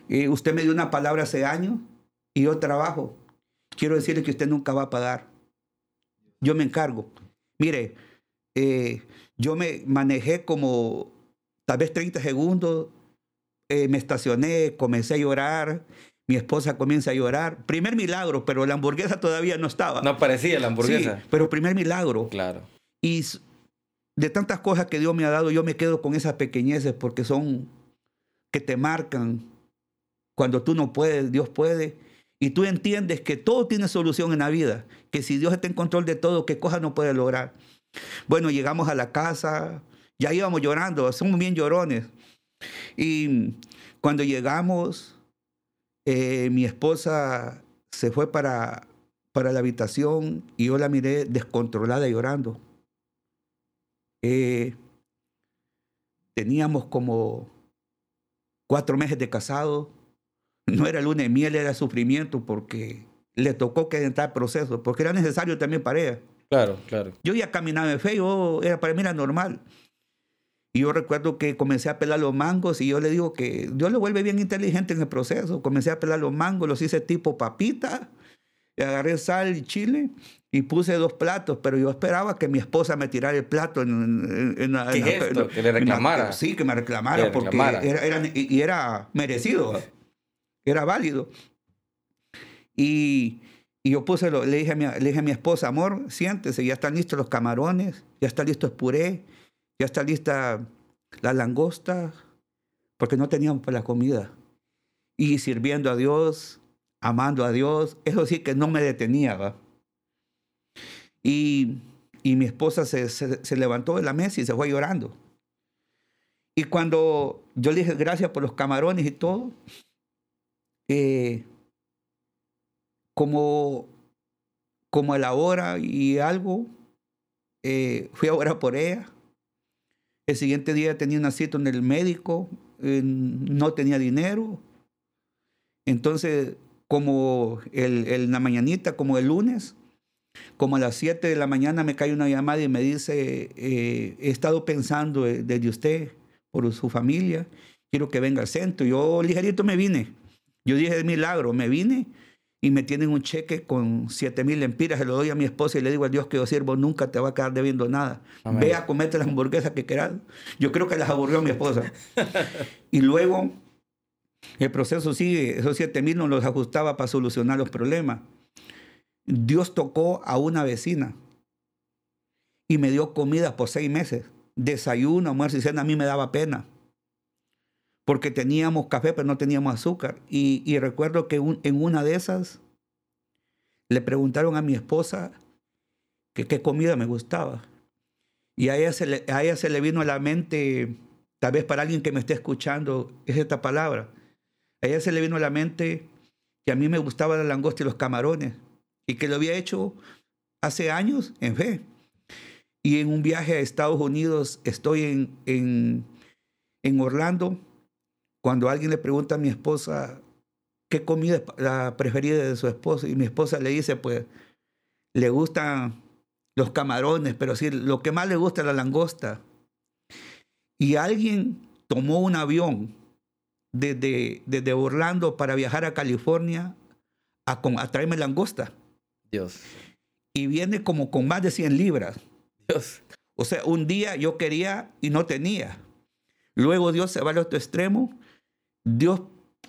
Eh, usted me dio una palabra hace años y yo trabajo. Quiero decirle que usted nunca va a pagar. Yo me encargo. Mire, eh, yo me manejé como tal vez 30 segundos, eh, me estacioné, comencé a llorar, mi esposa comienza a llorar. Primer milagro, pero la hamburguesa todavía no estaba. No aparecía la hamburguesa. Sí, pero primer milagro. Claro. Y de tantas cosas que Dios me ha dado, yo me quedo con esas pequeñeces porque son que te marcan. Cuando tú no puedes, Dios puede. Y tú entiendes que todo tiene solución en la vida. Que si Dios está en control de todo, ¿qué cosas no puede lograr? Bueno, llegamos a la casa, ya íbamos llorando, somos bien llorones. Y cuando llegamos, eh, mi esposa se fue para, para la habitación y yo la miré descontrolada llorando. Eh, teníamos como cuatro meses de casado. No era luna de miel, era sufrimiento porque le tocó que entrar proceso, porque era necesario también para ella. Claro, claro. Yo ya caminaba en fe, yo, era, para mí era normal. Y yo recuerdo que comencé a pelar los mangos y yo le digo que Dios lo vuelve bien inteligente en el proceso. Comencé a pelar los mangos, los hice tipo papita, y agarré sal y chile y puse dos platos, pero yo esperaba que mi esposa me tirara el plato en, en, ¿Qué que le reclamara. sí, que me reclamara, porque Era, y, era merecido, era válido. Y, y yo puse, lo, le, dije a mi, le dije a mi esposa, amor, siéntese, ya están listos los camarones, ya está listo el puré, ya está lista la langosta, porque no teníamos para la comida. Y sirviendo a Dios, amando a Dios, eso sí que no me detenía. ¿va? Y, y, mi esposa se, se, levantó de la mesa y se fue llorando. Y cuando yo le dije gracias por los camarones y todo, eh, como, como a la hora y algo, eh, fui a orar por ella El siguiente día tenía una cita en el médico, eh, no tenía dinero. Entonces, como el, la mañanita, como el lunes, como a las 7 de la mañana me cae una llamada y me dice, eh, he estado pensando desde usted, por su familia, quiero que venga al centro. Yo ligerito me vine. Yo dije de milagro, me vine y me tienen un cheque con 7 mil empiras, se lo doy a mi esposa y le digo a Dios que yo sirvo, nunca te va a quedar debiendo nada. Ve a comerte las hamburguesas que quieras. Yo creo que las aburrió mi esposa. <laughs> y luego el proceso sigue, esos 7 mil no los ajustaba para solucionar los problemas. Dios tocó a una vecina y me dio comida por seis meses. Desayuno, almuerzo y cena, a mí me daba pena porque teníamos café, pero no teníamos azúcar. Y, recuerdo que en una de esas le preguntaron a mi esposa que qué comida me gustaba. Y a ella, se le, vino a la mente, tal vez para alguien que me esté escuchando, es esta palabra. A ella se le vino a la mente que a mí me gustaba la langosta y los camarones. Y que lo había hecho hace años en fe. Y en un viaje a Estados Unidos, estoy en, en, en Orlando cuando alguien le pregunta a mi esposa qué comida es la preferida de su esposo y mi esposa le dice, pues, le gustan los camarones, pero sí, lo que más le gusta es la langosta. Y alguien tomó un avión desde, desde Orlando para viajar a California a, a traerme langosta. Dios. Y viene como con más de 100 libras. Dios. O sea, un día yo quería y no tenía. Luego Dios se va al otro extremo Dios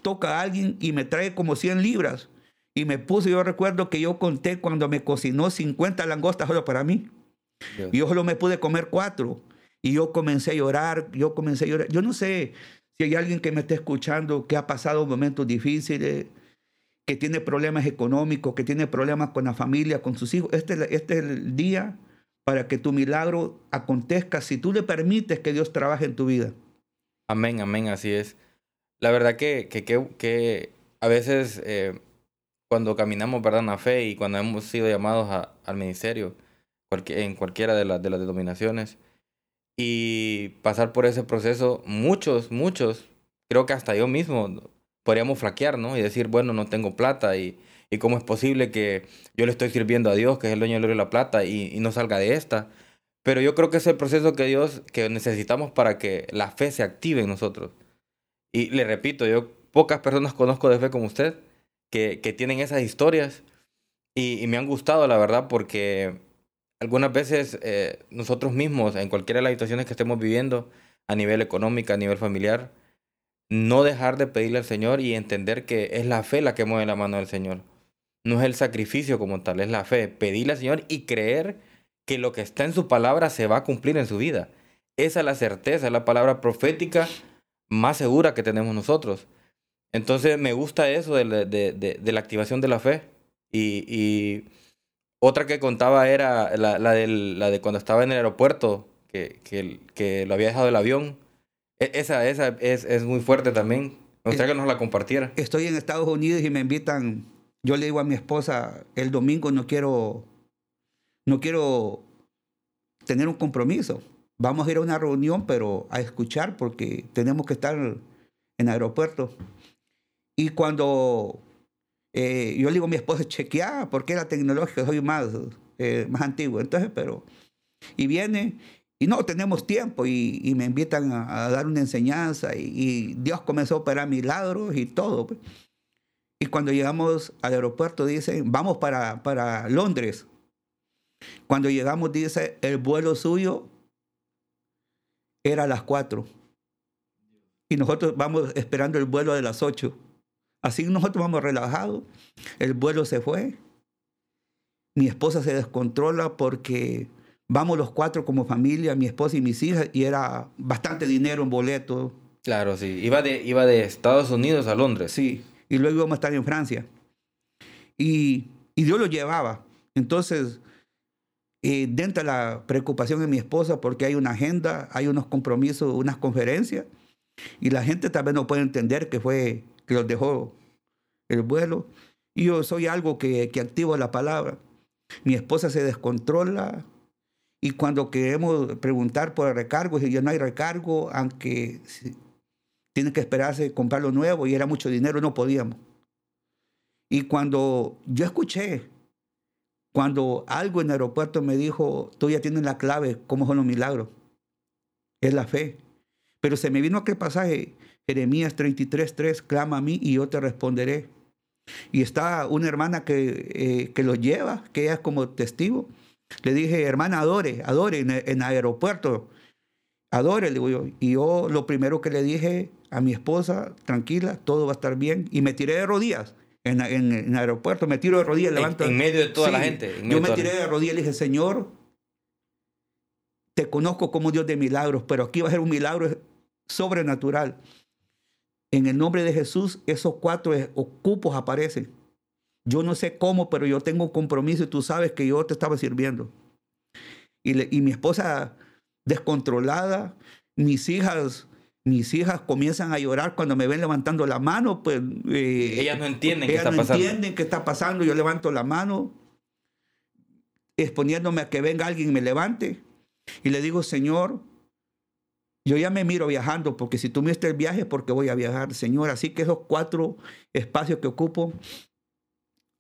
toca a alguien y me trae como 100 libras. Y me puse, yo recuerdo que yo conté cuando me cocinó 50 langostas solo para mí. Y yo solo me pude comer cuatro. Y yo comencé a llorar, yo comencé a llorar. Yo no sé si hay alguien que me esté escuchando que ha pasado momentos difíciles, que tiene problemas económicos, que tiene problemas con la familia, con sus hijos. Este, este es el día para que tu milagro acontezca si tú le permites que Dios trabaje en tu vida. Amén, amén, así es. La verdad que, que, que, a veces eh, cuando caminamos ¿verdad? en la fe y cuando hemos sido llamados a, al ministerio, en cualquiera de, las de las denominaciones, y pasar por ese proceso, muchos, muchos, creo que hasta yo mismo podríamos flaquear, ¿no? Y decir, bueno, no tengo plata y, y cómo es posible que yo le estoy sirviendo a Dios, que es el dueño de la plata, y, y no salga de esta. Pero yo creo que es el proceso que Dios, que necesitamos para que la fe se active en nosotros. Y le repito, yo pocas personas conozco de fe como usted que, que tienen esas historias y, me han gustado, la verdad, porque algunas veces eh, nosotros mismos, en cualquiera de las situaciones que estemos viviendo, a nivel económico, a nivel familiar, no dejar de pedirle al Señor y entender que es la fe la que mueve la mano del Señor. No es el sacrificio como tal, es la fe. Pedirle al Señor y creer que lo que está en su palabra se va a cumplir en su vida. Esa es la certeza, es la palabra profética más segura que tenemos nosotros. Entonces me gusta eso de, de, de, la activación de la fe. Y, y otra que contaba era la, la, del, la, de cuando estaba en el aeropuerto, que, que, que lo había dejado el avión. E, esa, esa es, es, muy fuerte también. Me gustaría que nos la compartiera. Estoy en Estados Unidos y me invitan. Yo le digo a mi esposa, el domingo no quiero, no quiero tener un compromiso vamos a ir a una reunión, pero a escuchar porque tenemos que estar en el aeropuerto. Y cuando eh, yo le digo a mi esposa, chequea, porque la tecnológica, soy más, eh, más antiguo. Entonces, pero, y viene, y no tenemos tiempo, y, y me invitan a, dar una enseñanza, y, Dios comenzó a operar milagros y todo. Pues. Y cuando llegamos al aeropuerto, dicen, vamos para, para Londres. Cuando llegamos, dice, el vuelo suyo era a las 4. Y nosotros vamos esperando el vuelo de las 8. Así nosotros vamos relajados. El vuelo se fue. Mi esposa se descontrola porque vamos los cuatro como familia, mi esposa y mis hijas, y era bastante dinero en boleto. Claro, sí. Iba de, iba de Estados Unidos a Londres. Sí. Y luego íbamos a estar en Francia. Y, y Dios lo llevaba. Entonces, y dentro de la preocupación de mi esposa, porque hay una agenda, hay unos compromisos, unas conferencias, y la gente tal vez no puede entender que fue que los dejó el vuelo. Y yo soy algo que, que activo la palabra. Mi esposa se descontrola Y cuando queremos preguntar por el recargo, si ya no hay recargo, aunque tiene que esperarse comprarlo nuevo y era mucho dinero, no podíamos. Y cuando yo escuché, cuando algo en el aeropuerto me dijo, tú ya tienes la clave, ¿cómo son los milagros? Es la fe. Pero se me vino aquel pasaje, Jeremías 33, 3, clama a mí y yo te responderé. Y está una hermana que, eh, que lo lleva, que ella es como testigo. Le dije, hermana, adore, adore en, el aeropuerto. Adore, le digo yo. Y yo lo primero que le dije a mi esposa, tranquila, todo va a estar bien. Y me tiré de rodillas en, el aeropuerto, me tiro de rodillas, levanto. En, medio de toda la gente. Yo me tiré de rodillas y le dije, Señor, te conozco como Dios de milagros, pero aquí va a ser un milagro sobrenatural. En el nombre de Jesús, esos cuatro ocupos aparecen. Yo no sé cómo, pero yo tengo un compromiso y tú sabes que yo te estaba sirviendo. Y, y mi esposa descontrolada, mis hijas, mis hijas comienzan a llorar cuando me ven levantando la mano, pues... Eh, ellas no entienden qué está no pasando. entienden qué está pasando, yo levanto la mano, exponiéndome a que venga alguien y me levante. Y le digo, Señor, yo ya me miro viajando, porque si tú me el viaje es porque voy a viajar, Señor. Así que esos cuatro espacios que ocupo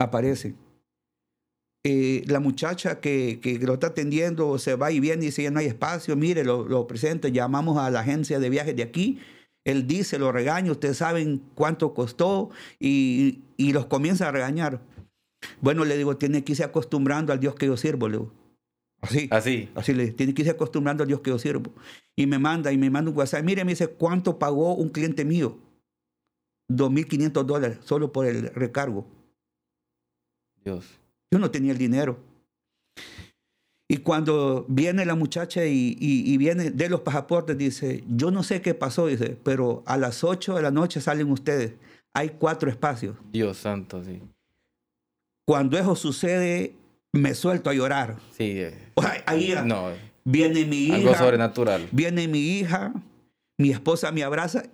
aparecen. Eh, la muchacha que, que, lo está atendiendo se va y viene y dice, ya no hay espacio, mire, lo, lo presente, llamamos a la agencia de viajes de aquí, él dice, lo regaña, ustedes saben cuánto costó y, y, los comienza a regañar. Bueno, le digo, tiene que irse acostumbrando al Dios que yo sirvo, le digo. Así. Así. Así le tiene que irse acostumbrando al Dios que yo sirvo. Y me manda, y me manda un WhatsApp. Mire, me dice, ¿cuánto pagó un cliente mío? 2.500 dólares solo por el recargo. Dios. Yo no tenía el dinero. Y cuando viene la muchacha y, y, viene de los pasaportes, dice, yo no sé qué pasó, dice, pero a las 8 de la noche salen ustedes. Hay cuatro espacios. Dios santo, sí. Cuando eso sucede, me suelto a llorar. Sí. Eh, ahí no, viene mi hija. Algo sobrenatural. Viene mi hija, mi esposa me abraza.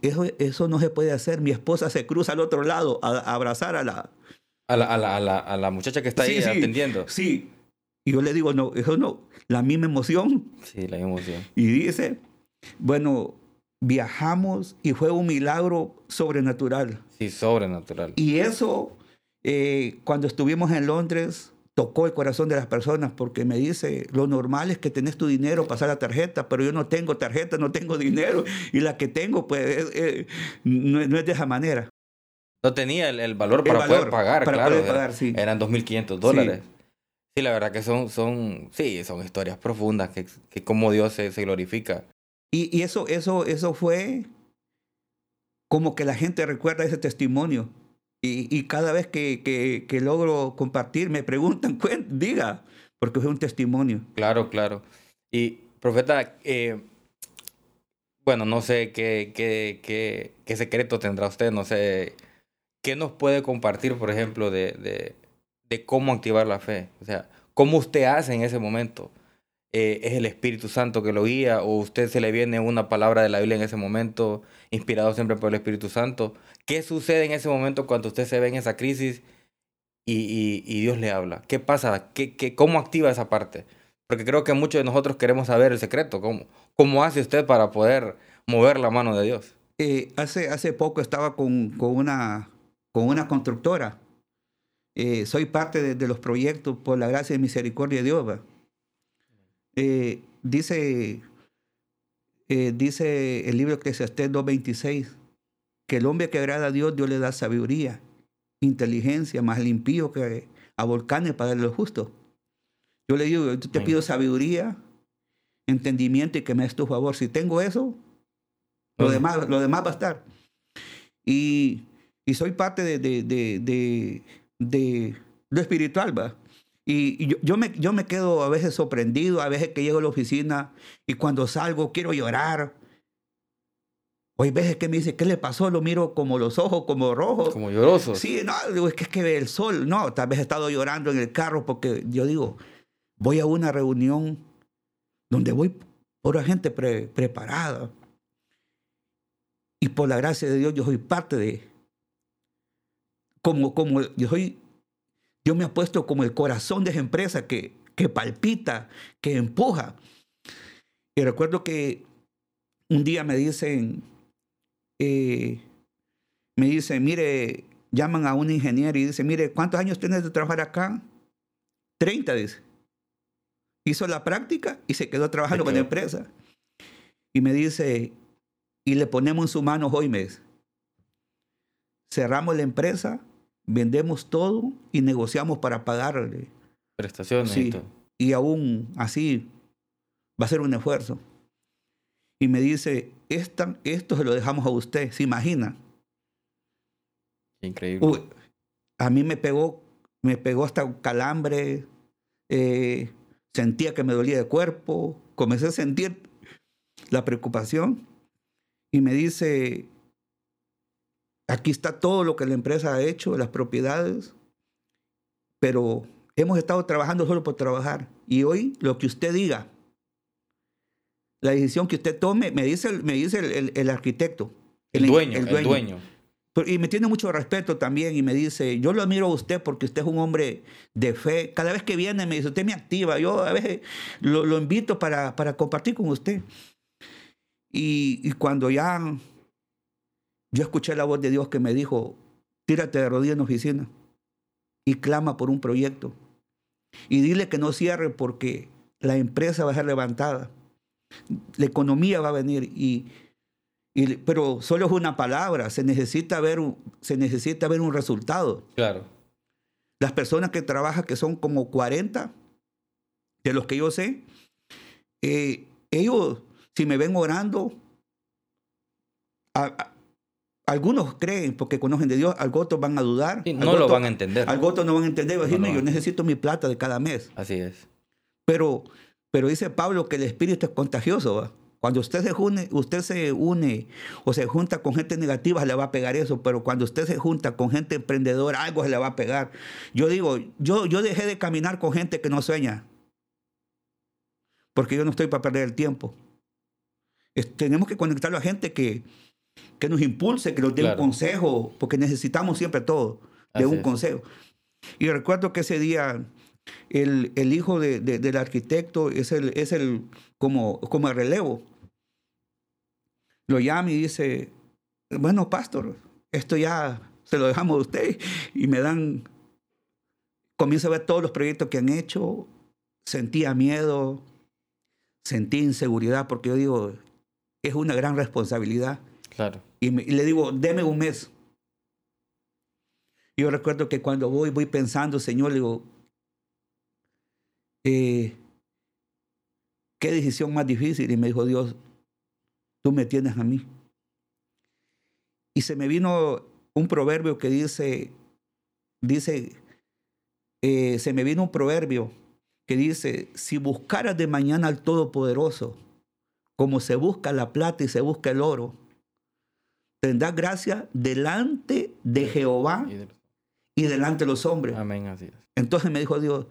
Eso, eso no se puede hacer. Mi esposa se cruza al otro lado a, abrazar a la, a la, a la, a la, a la muchacha que está ahí atendiendo. Sí. Y yo le digo, no, eso no, la misma emoción. Sí, la emoción. Y dice, bueno, viajamos y fue un milagro sobrenatural. Sí, sobrenatural. Y eso, eh, cuando estuvimos en Londres, tocó el corazón de las personas porque me dice, lo normal es que tenés tu dinero, pasar la tarjeta, pero yo no tengo tarjeta, no tengo dinero y la que tengo pues no, es de esa manera. No tenía el, valor para poder pagar, para claro. Poder pagar, sí. Eran 2.500 dólares. Sí. la verdad que son, son, sí, son historias profundas que, que como Dios se, se glorifica. Y, y, eso, eso, eso fue como que la gente recuerda ese testimonio y, cada vez que, que, logro compartir, me preguntan, diga, porque es un testimonio. Claro, claro. Y, profeta, eh, bueno, no sé qué, qué, qué, qué, secreto tendrá usted, no sé, ¿qué nos puede compartir, por ejemplo, de, de, cómo activar la fe? O sea, ¿cómo usted hace en ese momento? Eh, ¿Es el Espíritu Santo que lo guía o usted se le viene una palabra de la Biblia en ese momento, inspirado siempre por el Espíritu Santo? ¿Qué sucede en ese momento cuando usted se ve en esa crisis y, y, Dios le habla? ¿Qué pasa? ¿Qué, qué, cómo activa esa parte? Porque creo que muchos de nosotros queremos saber el secreto. ¿Cómo, cómo hace usted para poder mover la mano de Dios? Eh, hace, hace poco estaba con, con, una, con una constructora. Eh, soy parte de, de, los proyectos por la gracia y misericordia de Dios. Eh, dice, dice el libro Eclesiastés 2.26 que el hombre que agrada a Dios, Dios le da sabiduría, inteligencia, más limpio que a volcanes para darle lo justo. Yo le digo, yo te pido sabiduría, entendimiento y que me des tu favor. Si tengo eso, lo, demás, lo demás va a estar. Y, y soy parte de, de, de, de, lo espiritual, ¿va? Y, yo, yo, me, yo me quedo a veces sorprendido, a veces que llego a la oficina y cuando salgo quiero llorar Hoy veces que me dice, ¿qué le pasó? Lo miro como los ojos, como rojos. Como llorosos. Sí, no, digo, es que es que el sol. No, tal vez he estado llorando en el carro porque yo digo, voy a una reunión donde voy por la gente preparada. Y por la gracia de Dios yo soy parte de... Como, como yo soy... Yo me he puesto como el corazón de esa empresa que que palpita, que empuja. Y recuerdo que un día me dicen, eh, me dicen, mire, llaman a un ingeniero y dice, mire, ¿cuántos años tienes de trabajar acá? 30, dice. Hizo la práctica y se quedó trabajando con la empresa. Y me dice, y le ponemos en su mano hoy mes. Cerramos la empresa, vendemos todo y negociamos para pagarle. Prestaciones Sí, y todo. y aún así va a ser un esfuerzo. Y me dice, Esta, esto se lo dejamos a usted, ¿se imagina? Increíble. Uy, a mí me pegó, me pegó hasta un calambre, eh, sentía que me dolía el cuerpo, comencé a sentir la preocupación y me dice, aquí está todo lo que la empresa ha hecho, las propiedades, pero hemos estado trabajando solo por trabajar y hoy lo que usted diga, la decisión que usted tome, me dice, el- me dice el, el- el arquitecto. el, dueño, el dueño. Y me tiene mucho respeto también y me dice, yo lo admiro a usted porque usted es un hombre de fe. Cada vez que viene me dice, usted me activa. Yo a veces lo, lo invito para, para compartir con usted. Y, y cuando ya yo escuché la voz de Dios que me dijo, tírate de rodillas en la oficina y clama por un proyecto. Y dile que no cierre porque la empresa va a ser levantada. La economía va a venir y, y- pero solo es una palabra, se necesita ver un, se necesita ver un resultado. Claro. Las personas que trabajan, que son como 40, de los que yo sé, eh, ellos, si me ven orando, a- a- algunos creen, porque conocen de Dios, algunos otros van a dudar. Sí, no lo van a entender. Algunos no van a entender, van a decirme, No, no. yo necesito mi plata de cada mes. Así es. Pero, pero dice Pablo que el espíritu es contagioso. ¿va? Cuando usted se, une, usted se une o se junta con gente negativa, le va a pegar eso. Pero cuando usted se junta con gente emprendedora, algo se le va a pegar. Yo digo, yo, yo dejé de caminar con gente que no sueña. Porque yo no estoy para perder el tiempo. Es- tenemos que conectarlo a gente que, que nos impulse, que nos dé Claro. un consejo, porque necesitamos siempre todo, de Así un es. consejo. Y recuerdo que ese día el, el hijo de- de- del arquitecto es el, es el como, como el relevo. Lo llama y dice, bueno, pastor, esto ya se lo dejamos a usted. Y me dan, comienzo a ver todos los proyectos que han hecho, sentía miedo, sentí inseguridad, porque yo digo, es una gran responsabilidad. Claro. Y, me- le digo, deme un mes. Yo recuerdo que cuando voy, voy pensando, Señor, le digo, eh, ¿qué decisión más difícil? Y me dijo Dios, tú me tienes a mí. Y se me vino un proverbio que dice, dice, eh, se me vino un proverbio que dice, si buscaras de mañana al Todopoderoso, como se busca la plata y se busca el oro, tendrás gracia delante de Jehová Y de- y delante de los hombres. Amén, así es. Entonces me dijo Dios,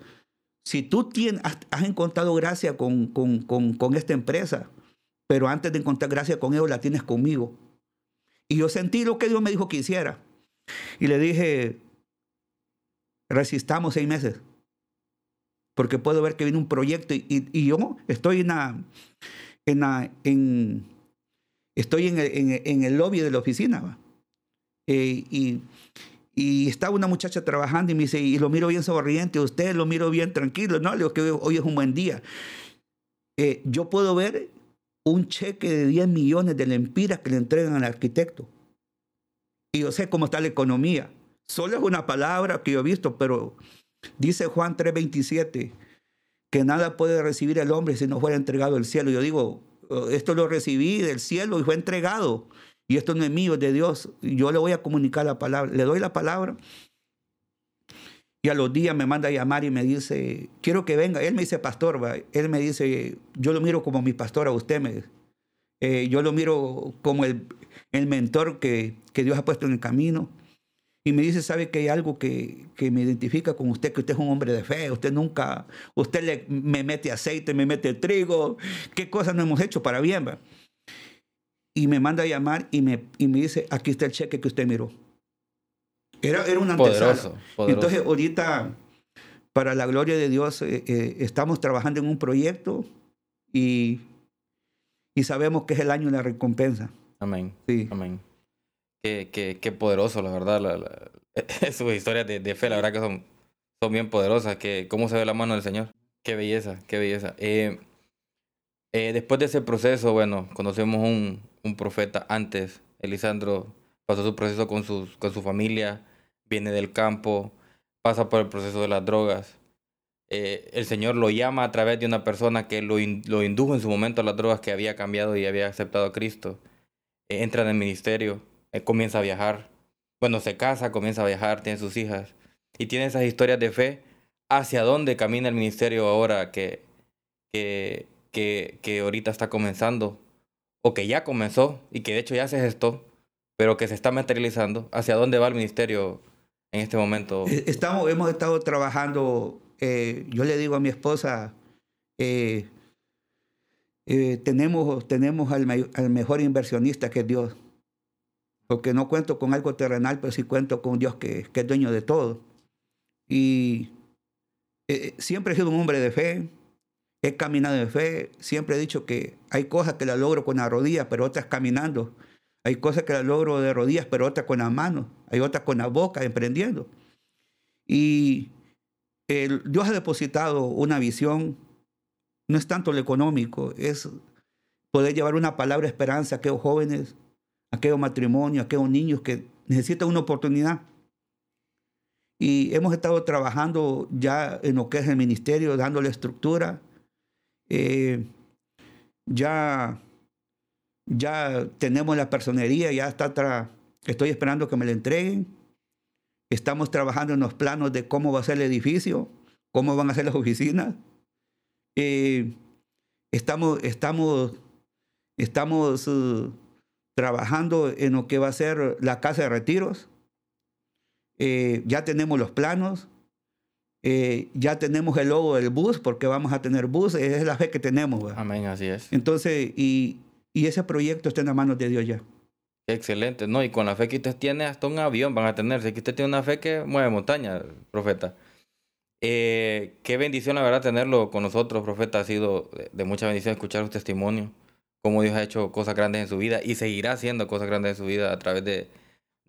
si tú tienes, has, has encontrado gracia con, con, con, con esta empresa, pero antes de encontrar gracia con ellos, la tienes conmigo. Y yo sentí lo que Dios me dijo que hiciera. Y le dije, resistamos seis meses, porque puedo ver que viene un proyecto y, y- y yo estoy en, la- en, la- en- estoy en el, lobby de la oficina. Eh, y, y estaba una muchacha trabajando y me dice, y lo miro bien sonriente, usted lo miro bien tranquilo. No, le digo que hoy, es un buen día. Eh, yo puedo ver un cheque de 10 millones de lempiras que le entregan al arquitecto. Y yo sé cómo está la economía. Solo es una palabra que yo he visto, pero dice Juan 3:27 que nada puede recibir el hombre si no fuera entregado el cielo. Yo digo, "Oh, esto lo recibí del cielo y fue entregado. Y esto no es mío, es de Dios. Yo le voy a comunicar la palabra. Le doy la palabra. Y a los días me manda a llamar y me dice, quiero que venga. Él me dice pastor, ¿va? él me dice, yo lo miro como mi pastor a usted. Me, eh, yo lo miro como el, el mentor que, que Dios ha puesto en el camino. Y me dice, ¿sabe que hay algo que, que me identifica con usted? Que usted es un hombre de fe. Usted nunca, usted le, me mete aceite, me mete trigo. ¿Qué cosas no hemos hecho para bien? va?" Y me manda a llamar y me, y me dice, aquí está el cheque que usted miró. Era, era una poderoso. Entonces ahorita para la gloria de Dios, eh, eh, estamos trabajando en un proyecto y, y sabemos que es el año de la recompensa. Amén. Sí. Amén. Qué, qué, qué poderoso, la verdad. La, la- <laughs> sus historias de, de fe, la verdad que son, son bien poderosas. Que, ¿Cómo se ve la mano del Señor? Qué belleza, qué belleza. Eh, eh, después de ese proceso, bueno, conocemos un, un profeta antes. Elisandro pasó su proceso con, sus, con su familia, viene del campo, pasa por el proceso de las drogas. Eh, el Señor lo llama a través de una persona que lo, in- lo indujo en su momento a las drogas, que había cambiado y había aceptado a Cristo. Eh, entra en el ministerio, eh, comienza a viajar. Bueno, se casa, comienza a viajar, tiene sus hijas. Y tiene esas historias de fe. ¿Hacia dónde camina el ministerio ahora que, que, que, que ahorita está comenzando? O que ya comenzó y que de hecho ya se gestó, pero que se está materializando. ¿Hacia dónde va el ministerio en este momento? Eh, Estamos, hemos estado trabajando, eh, yo le digo a mi esposa, eh, tenemos, tenemos al, al mejor inversionista que es Dios. Porque no cuento con algo terrenal, pero sí cuento con Dios que, que es dueño de todo. Y eh, siempre he sido un hombre de fe, he caminado de fe, siempre he dicho que hay cosas que las logro con la rodilla, pero otras caminando. Hay cosas que las logro de rodillas, pero otras con las manos. Hay otras con la boca, emprendiendo. Y Dios ha depositado una visión, no es tanto lo económico, es poder llevar una palabra de esperanza a aquellos jóvenes, aquellos matrimonios, aquellos niños que necesitan una oportunidad. Y hemos estado trabajando ya en lo que es el ministerio, dándole estructura. Eh, ya, ya tenemos la personería, ya está tra- estoy esperando que me la entreguen. Estamos trabajando en los planos de cómo va a ser el edificio, cómo van a ser las oficinas. Eh, estamos, estamos, estamos eh, trabajando en lo que va a ser la casa de retiros. Eh, ya tenemos los planos. Eh, ya tenemos el logo del bus porque vamos a tener bus. Esa es la fe que tenemos. ¿verdad? Amén, así es. Entonces, y, y ese proyecto está en las manos de Dios ya. Excelente, ¿no? Y con la fe que usted tiene, hasta un avión van a tener. Si que usted tiene una fe que mueve montaña, profeta. Eh, qué bendición, la verdad, tenerlo con nosotros, profeta. Ha sido de, de mucha bendición escuchar su testimonio. Cómo Dios ha hecho cosas grandes en su vida y seguirá haciendo cosas grandes en su vida a través de,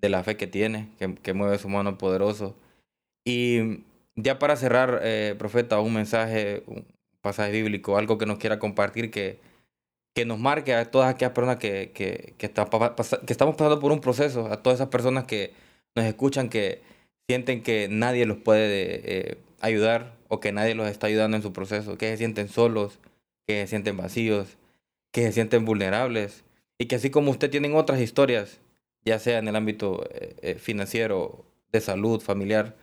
de la fe que tiene, que, que mueve su mano poderoso. Y ya para cerrar, eh, profeta, un mensaje, un pasaje bíblico, algo que nos quiera compartir que, que nos marque a todas aquellas personas que, que, que, está que estamos pasando por un proceso, a todas esas personas que nos escuchan, que sienten que nadie los puede eh, ayudar o que nadie los está ayudando en su proceso, que se sienten solos, que se sienten vacíos, que se sienten vulnerables y que así como usted tienen otras historias, ya sea en el ámbito eh, eh, financiero, de salud, familiar,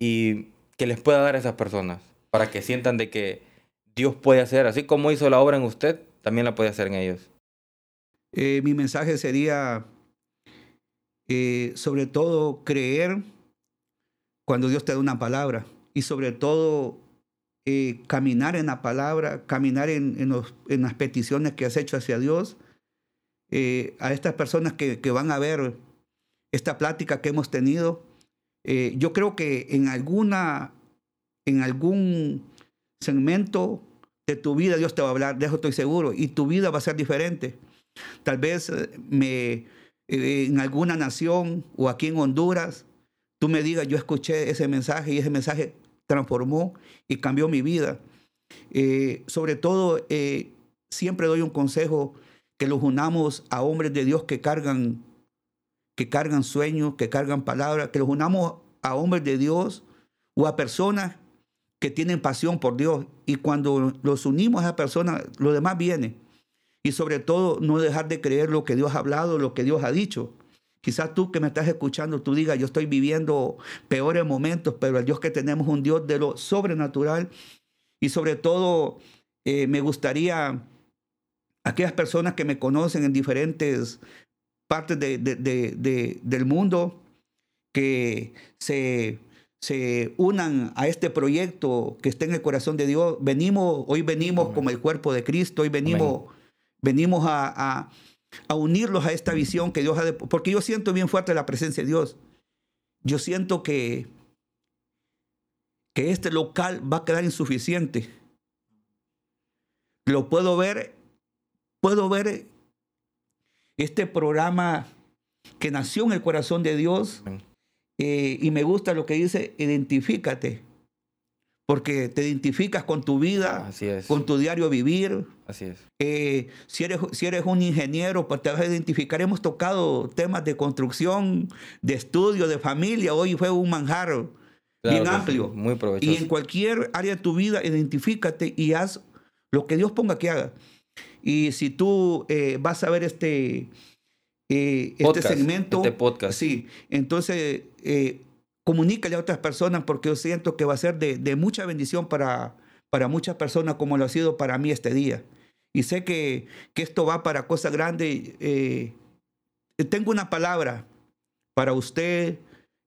y que les pueda dar a esas personas para que sientan de que Dios puede hacer, así como hizo la obra en usted, también la puede hacer en ellos. Eh, mi mensaje sería, sobre todo, creer cuando Dios te da una palabra y sobre todo eh, caminar en la palabra, caminar en, las peticiones que has hecho hacia Dios. Eh, a estas personas que, van a ver esta plática que hemos tenido, eh, yo creo que en alguna, en algún segmento de tu vida Dios te va a hablar, de eso estoy seguro, y tu vida va a ser diferente. Tal vez me, en alguna nación o aquí en Honduras, tú me digas, yo escuché ese mensaje y ese mensaje transformó y cambió mi vida. Eh, sobre todo, eh, siempre doy un consejo que los unamos a hombres de Dios que cargan, que cargan sueños, que cargan palabras, que los unamos a hombres de Dios o a personas que tienen pasión por Dios. Y cuando los unimos a esa persona, lo demás viene. Y sobre todo, no dejar de creer lo que Dios ha hablado, lo que Dios ha dicho. Quizás tú que me estás escuchando, tú digas, yo estoy viviendo peores momentos, pero el Dios que tenemos es un Dios de lo sobrenatural. Y sobre todo, eh, me gustaría, aquellas personas que me conocen en diferentes partes de- de- de- de- del mundo, que se, se unan a este proyecto que está en el corazón de Dios. Venimos, hoy venimos Amén. como el cuerpo de Cristo, hoy venimos, venimos a, a- a unirlos a esta visión que Dios ha... de- porque yo siento bien fuerte la presencia de Dios. Yo siento que, que este local va a quedar insuficiente. Lo puedo ver, puedo ver este programa que nació en el corazón de Dios eh, y me gusta lo que dice, identifícate, porque te identificas con tu vida, con tu diario vivir. Así es. Eh, si, eres, si eres un ingeniero, pues te vas a identificar. Hemos tocado temas de construcción, de estudio, de familia. Hoy fue un manjar bien amplio. muy provechoso. Y en cualquier área de tu vida, identifícate y haz lo que Dios ponga que haga. Y si tú eh, vas a ver este, eh, este segmento, este podcast. sí, entonces comunícale a otras personas porque yo siento que va a ser de, mucha bendición para, muchas personas como lo ha sido para mí este día. Y sé que, esto va para cosas grandes. Eh, tengo una palabra para usted,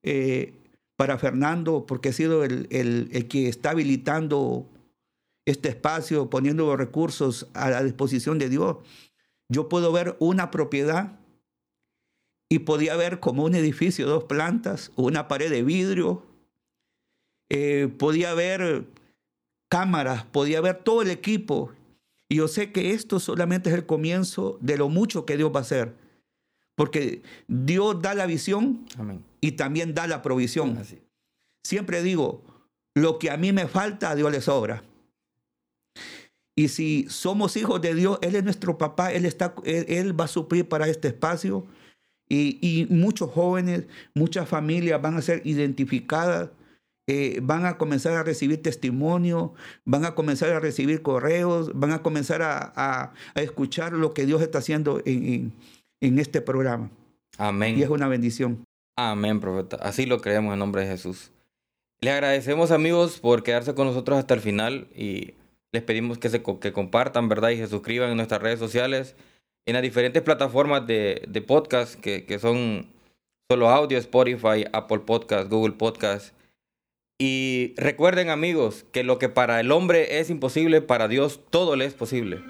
eh, para Fernando, porque ha sido el, que está habilitando este espacio, poniendo los recursos a la disposición de Dios. Yo puedo ver una propiedad y podía ver como un edificio, dos plantas, una pared de vidrio, eh, podía ver cámaras, podía ver todo el equipo. Y yo sé que esto solamente es el comienzo de lo mucho que Dios va a hacer. Porque Dios da la visión y también da la provisión. Siempre digo, lo que a mí me falta, a Dios le sobra. Y si somos hijos de Dios, Él es nuestro papá, Él, está, él va a suplir para este espacio. Y, muchos jóvenes, muchas familias van a ser identificadas, eh, van a comenzar a recibir testimonio, van a comenzar a recibir correos, van a comenzar a, escuchar lo que Dios está haciendo en, este programa. Amén. Y es una bendición. Amén, profeta. Así lo creemos en nombre de Jesús. Le agradecemos amigos por quedarse con nosotros hasta el final y les pedimos que, se, que compartan, ¿verdad? Y se suscriban en nuestras redes sociales en las diferentes plataformas de, de podcast que, que, son solo audio, Spotify, Apple Podcast, Google Podcast. Y recuerden amigos que lo que para el hombre es imposible, para Dios todo le es posible.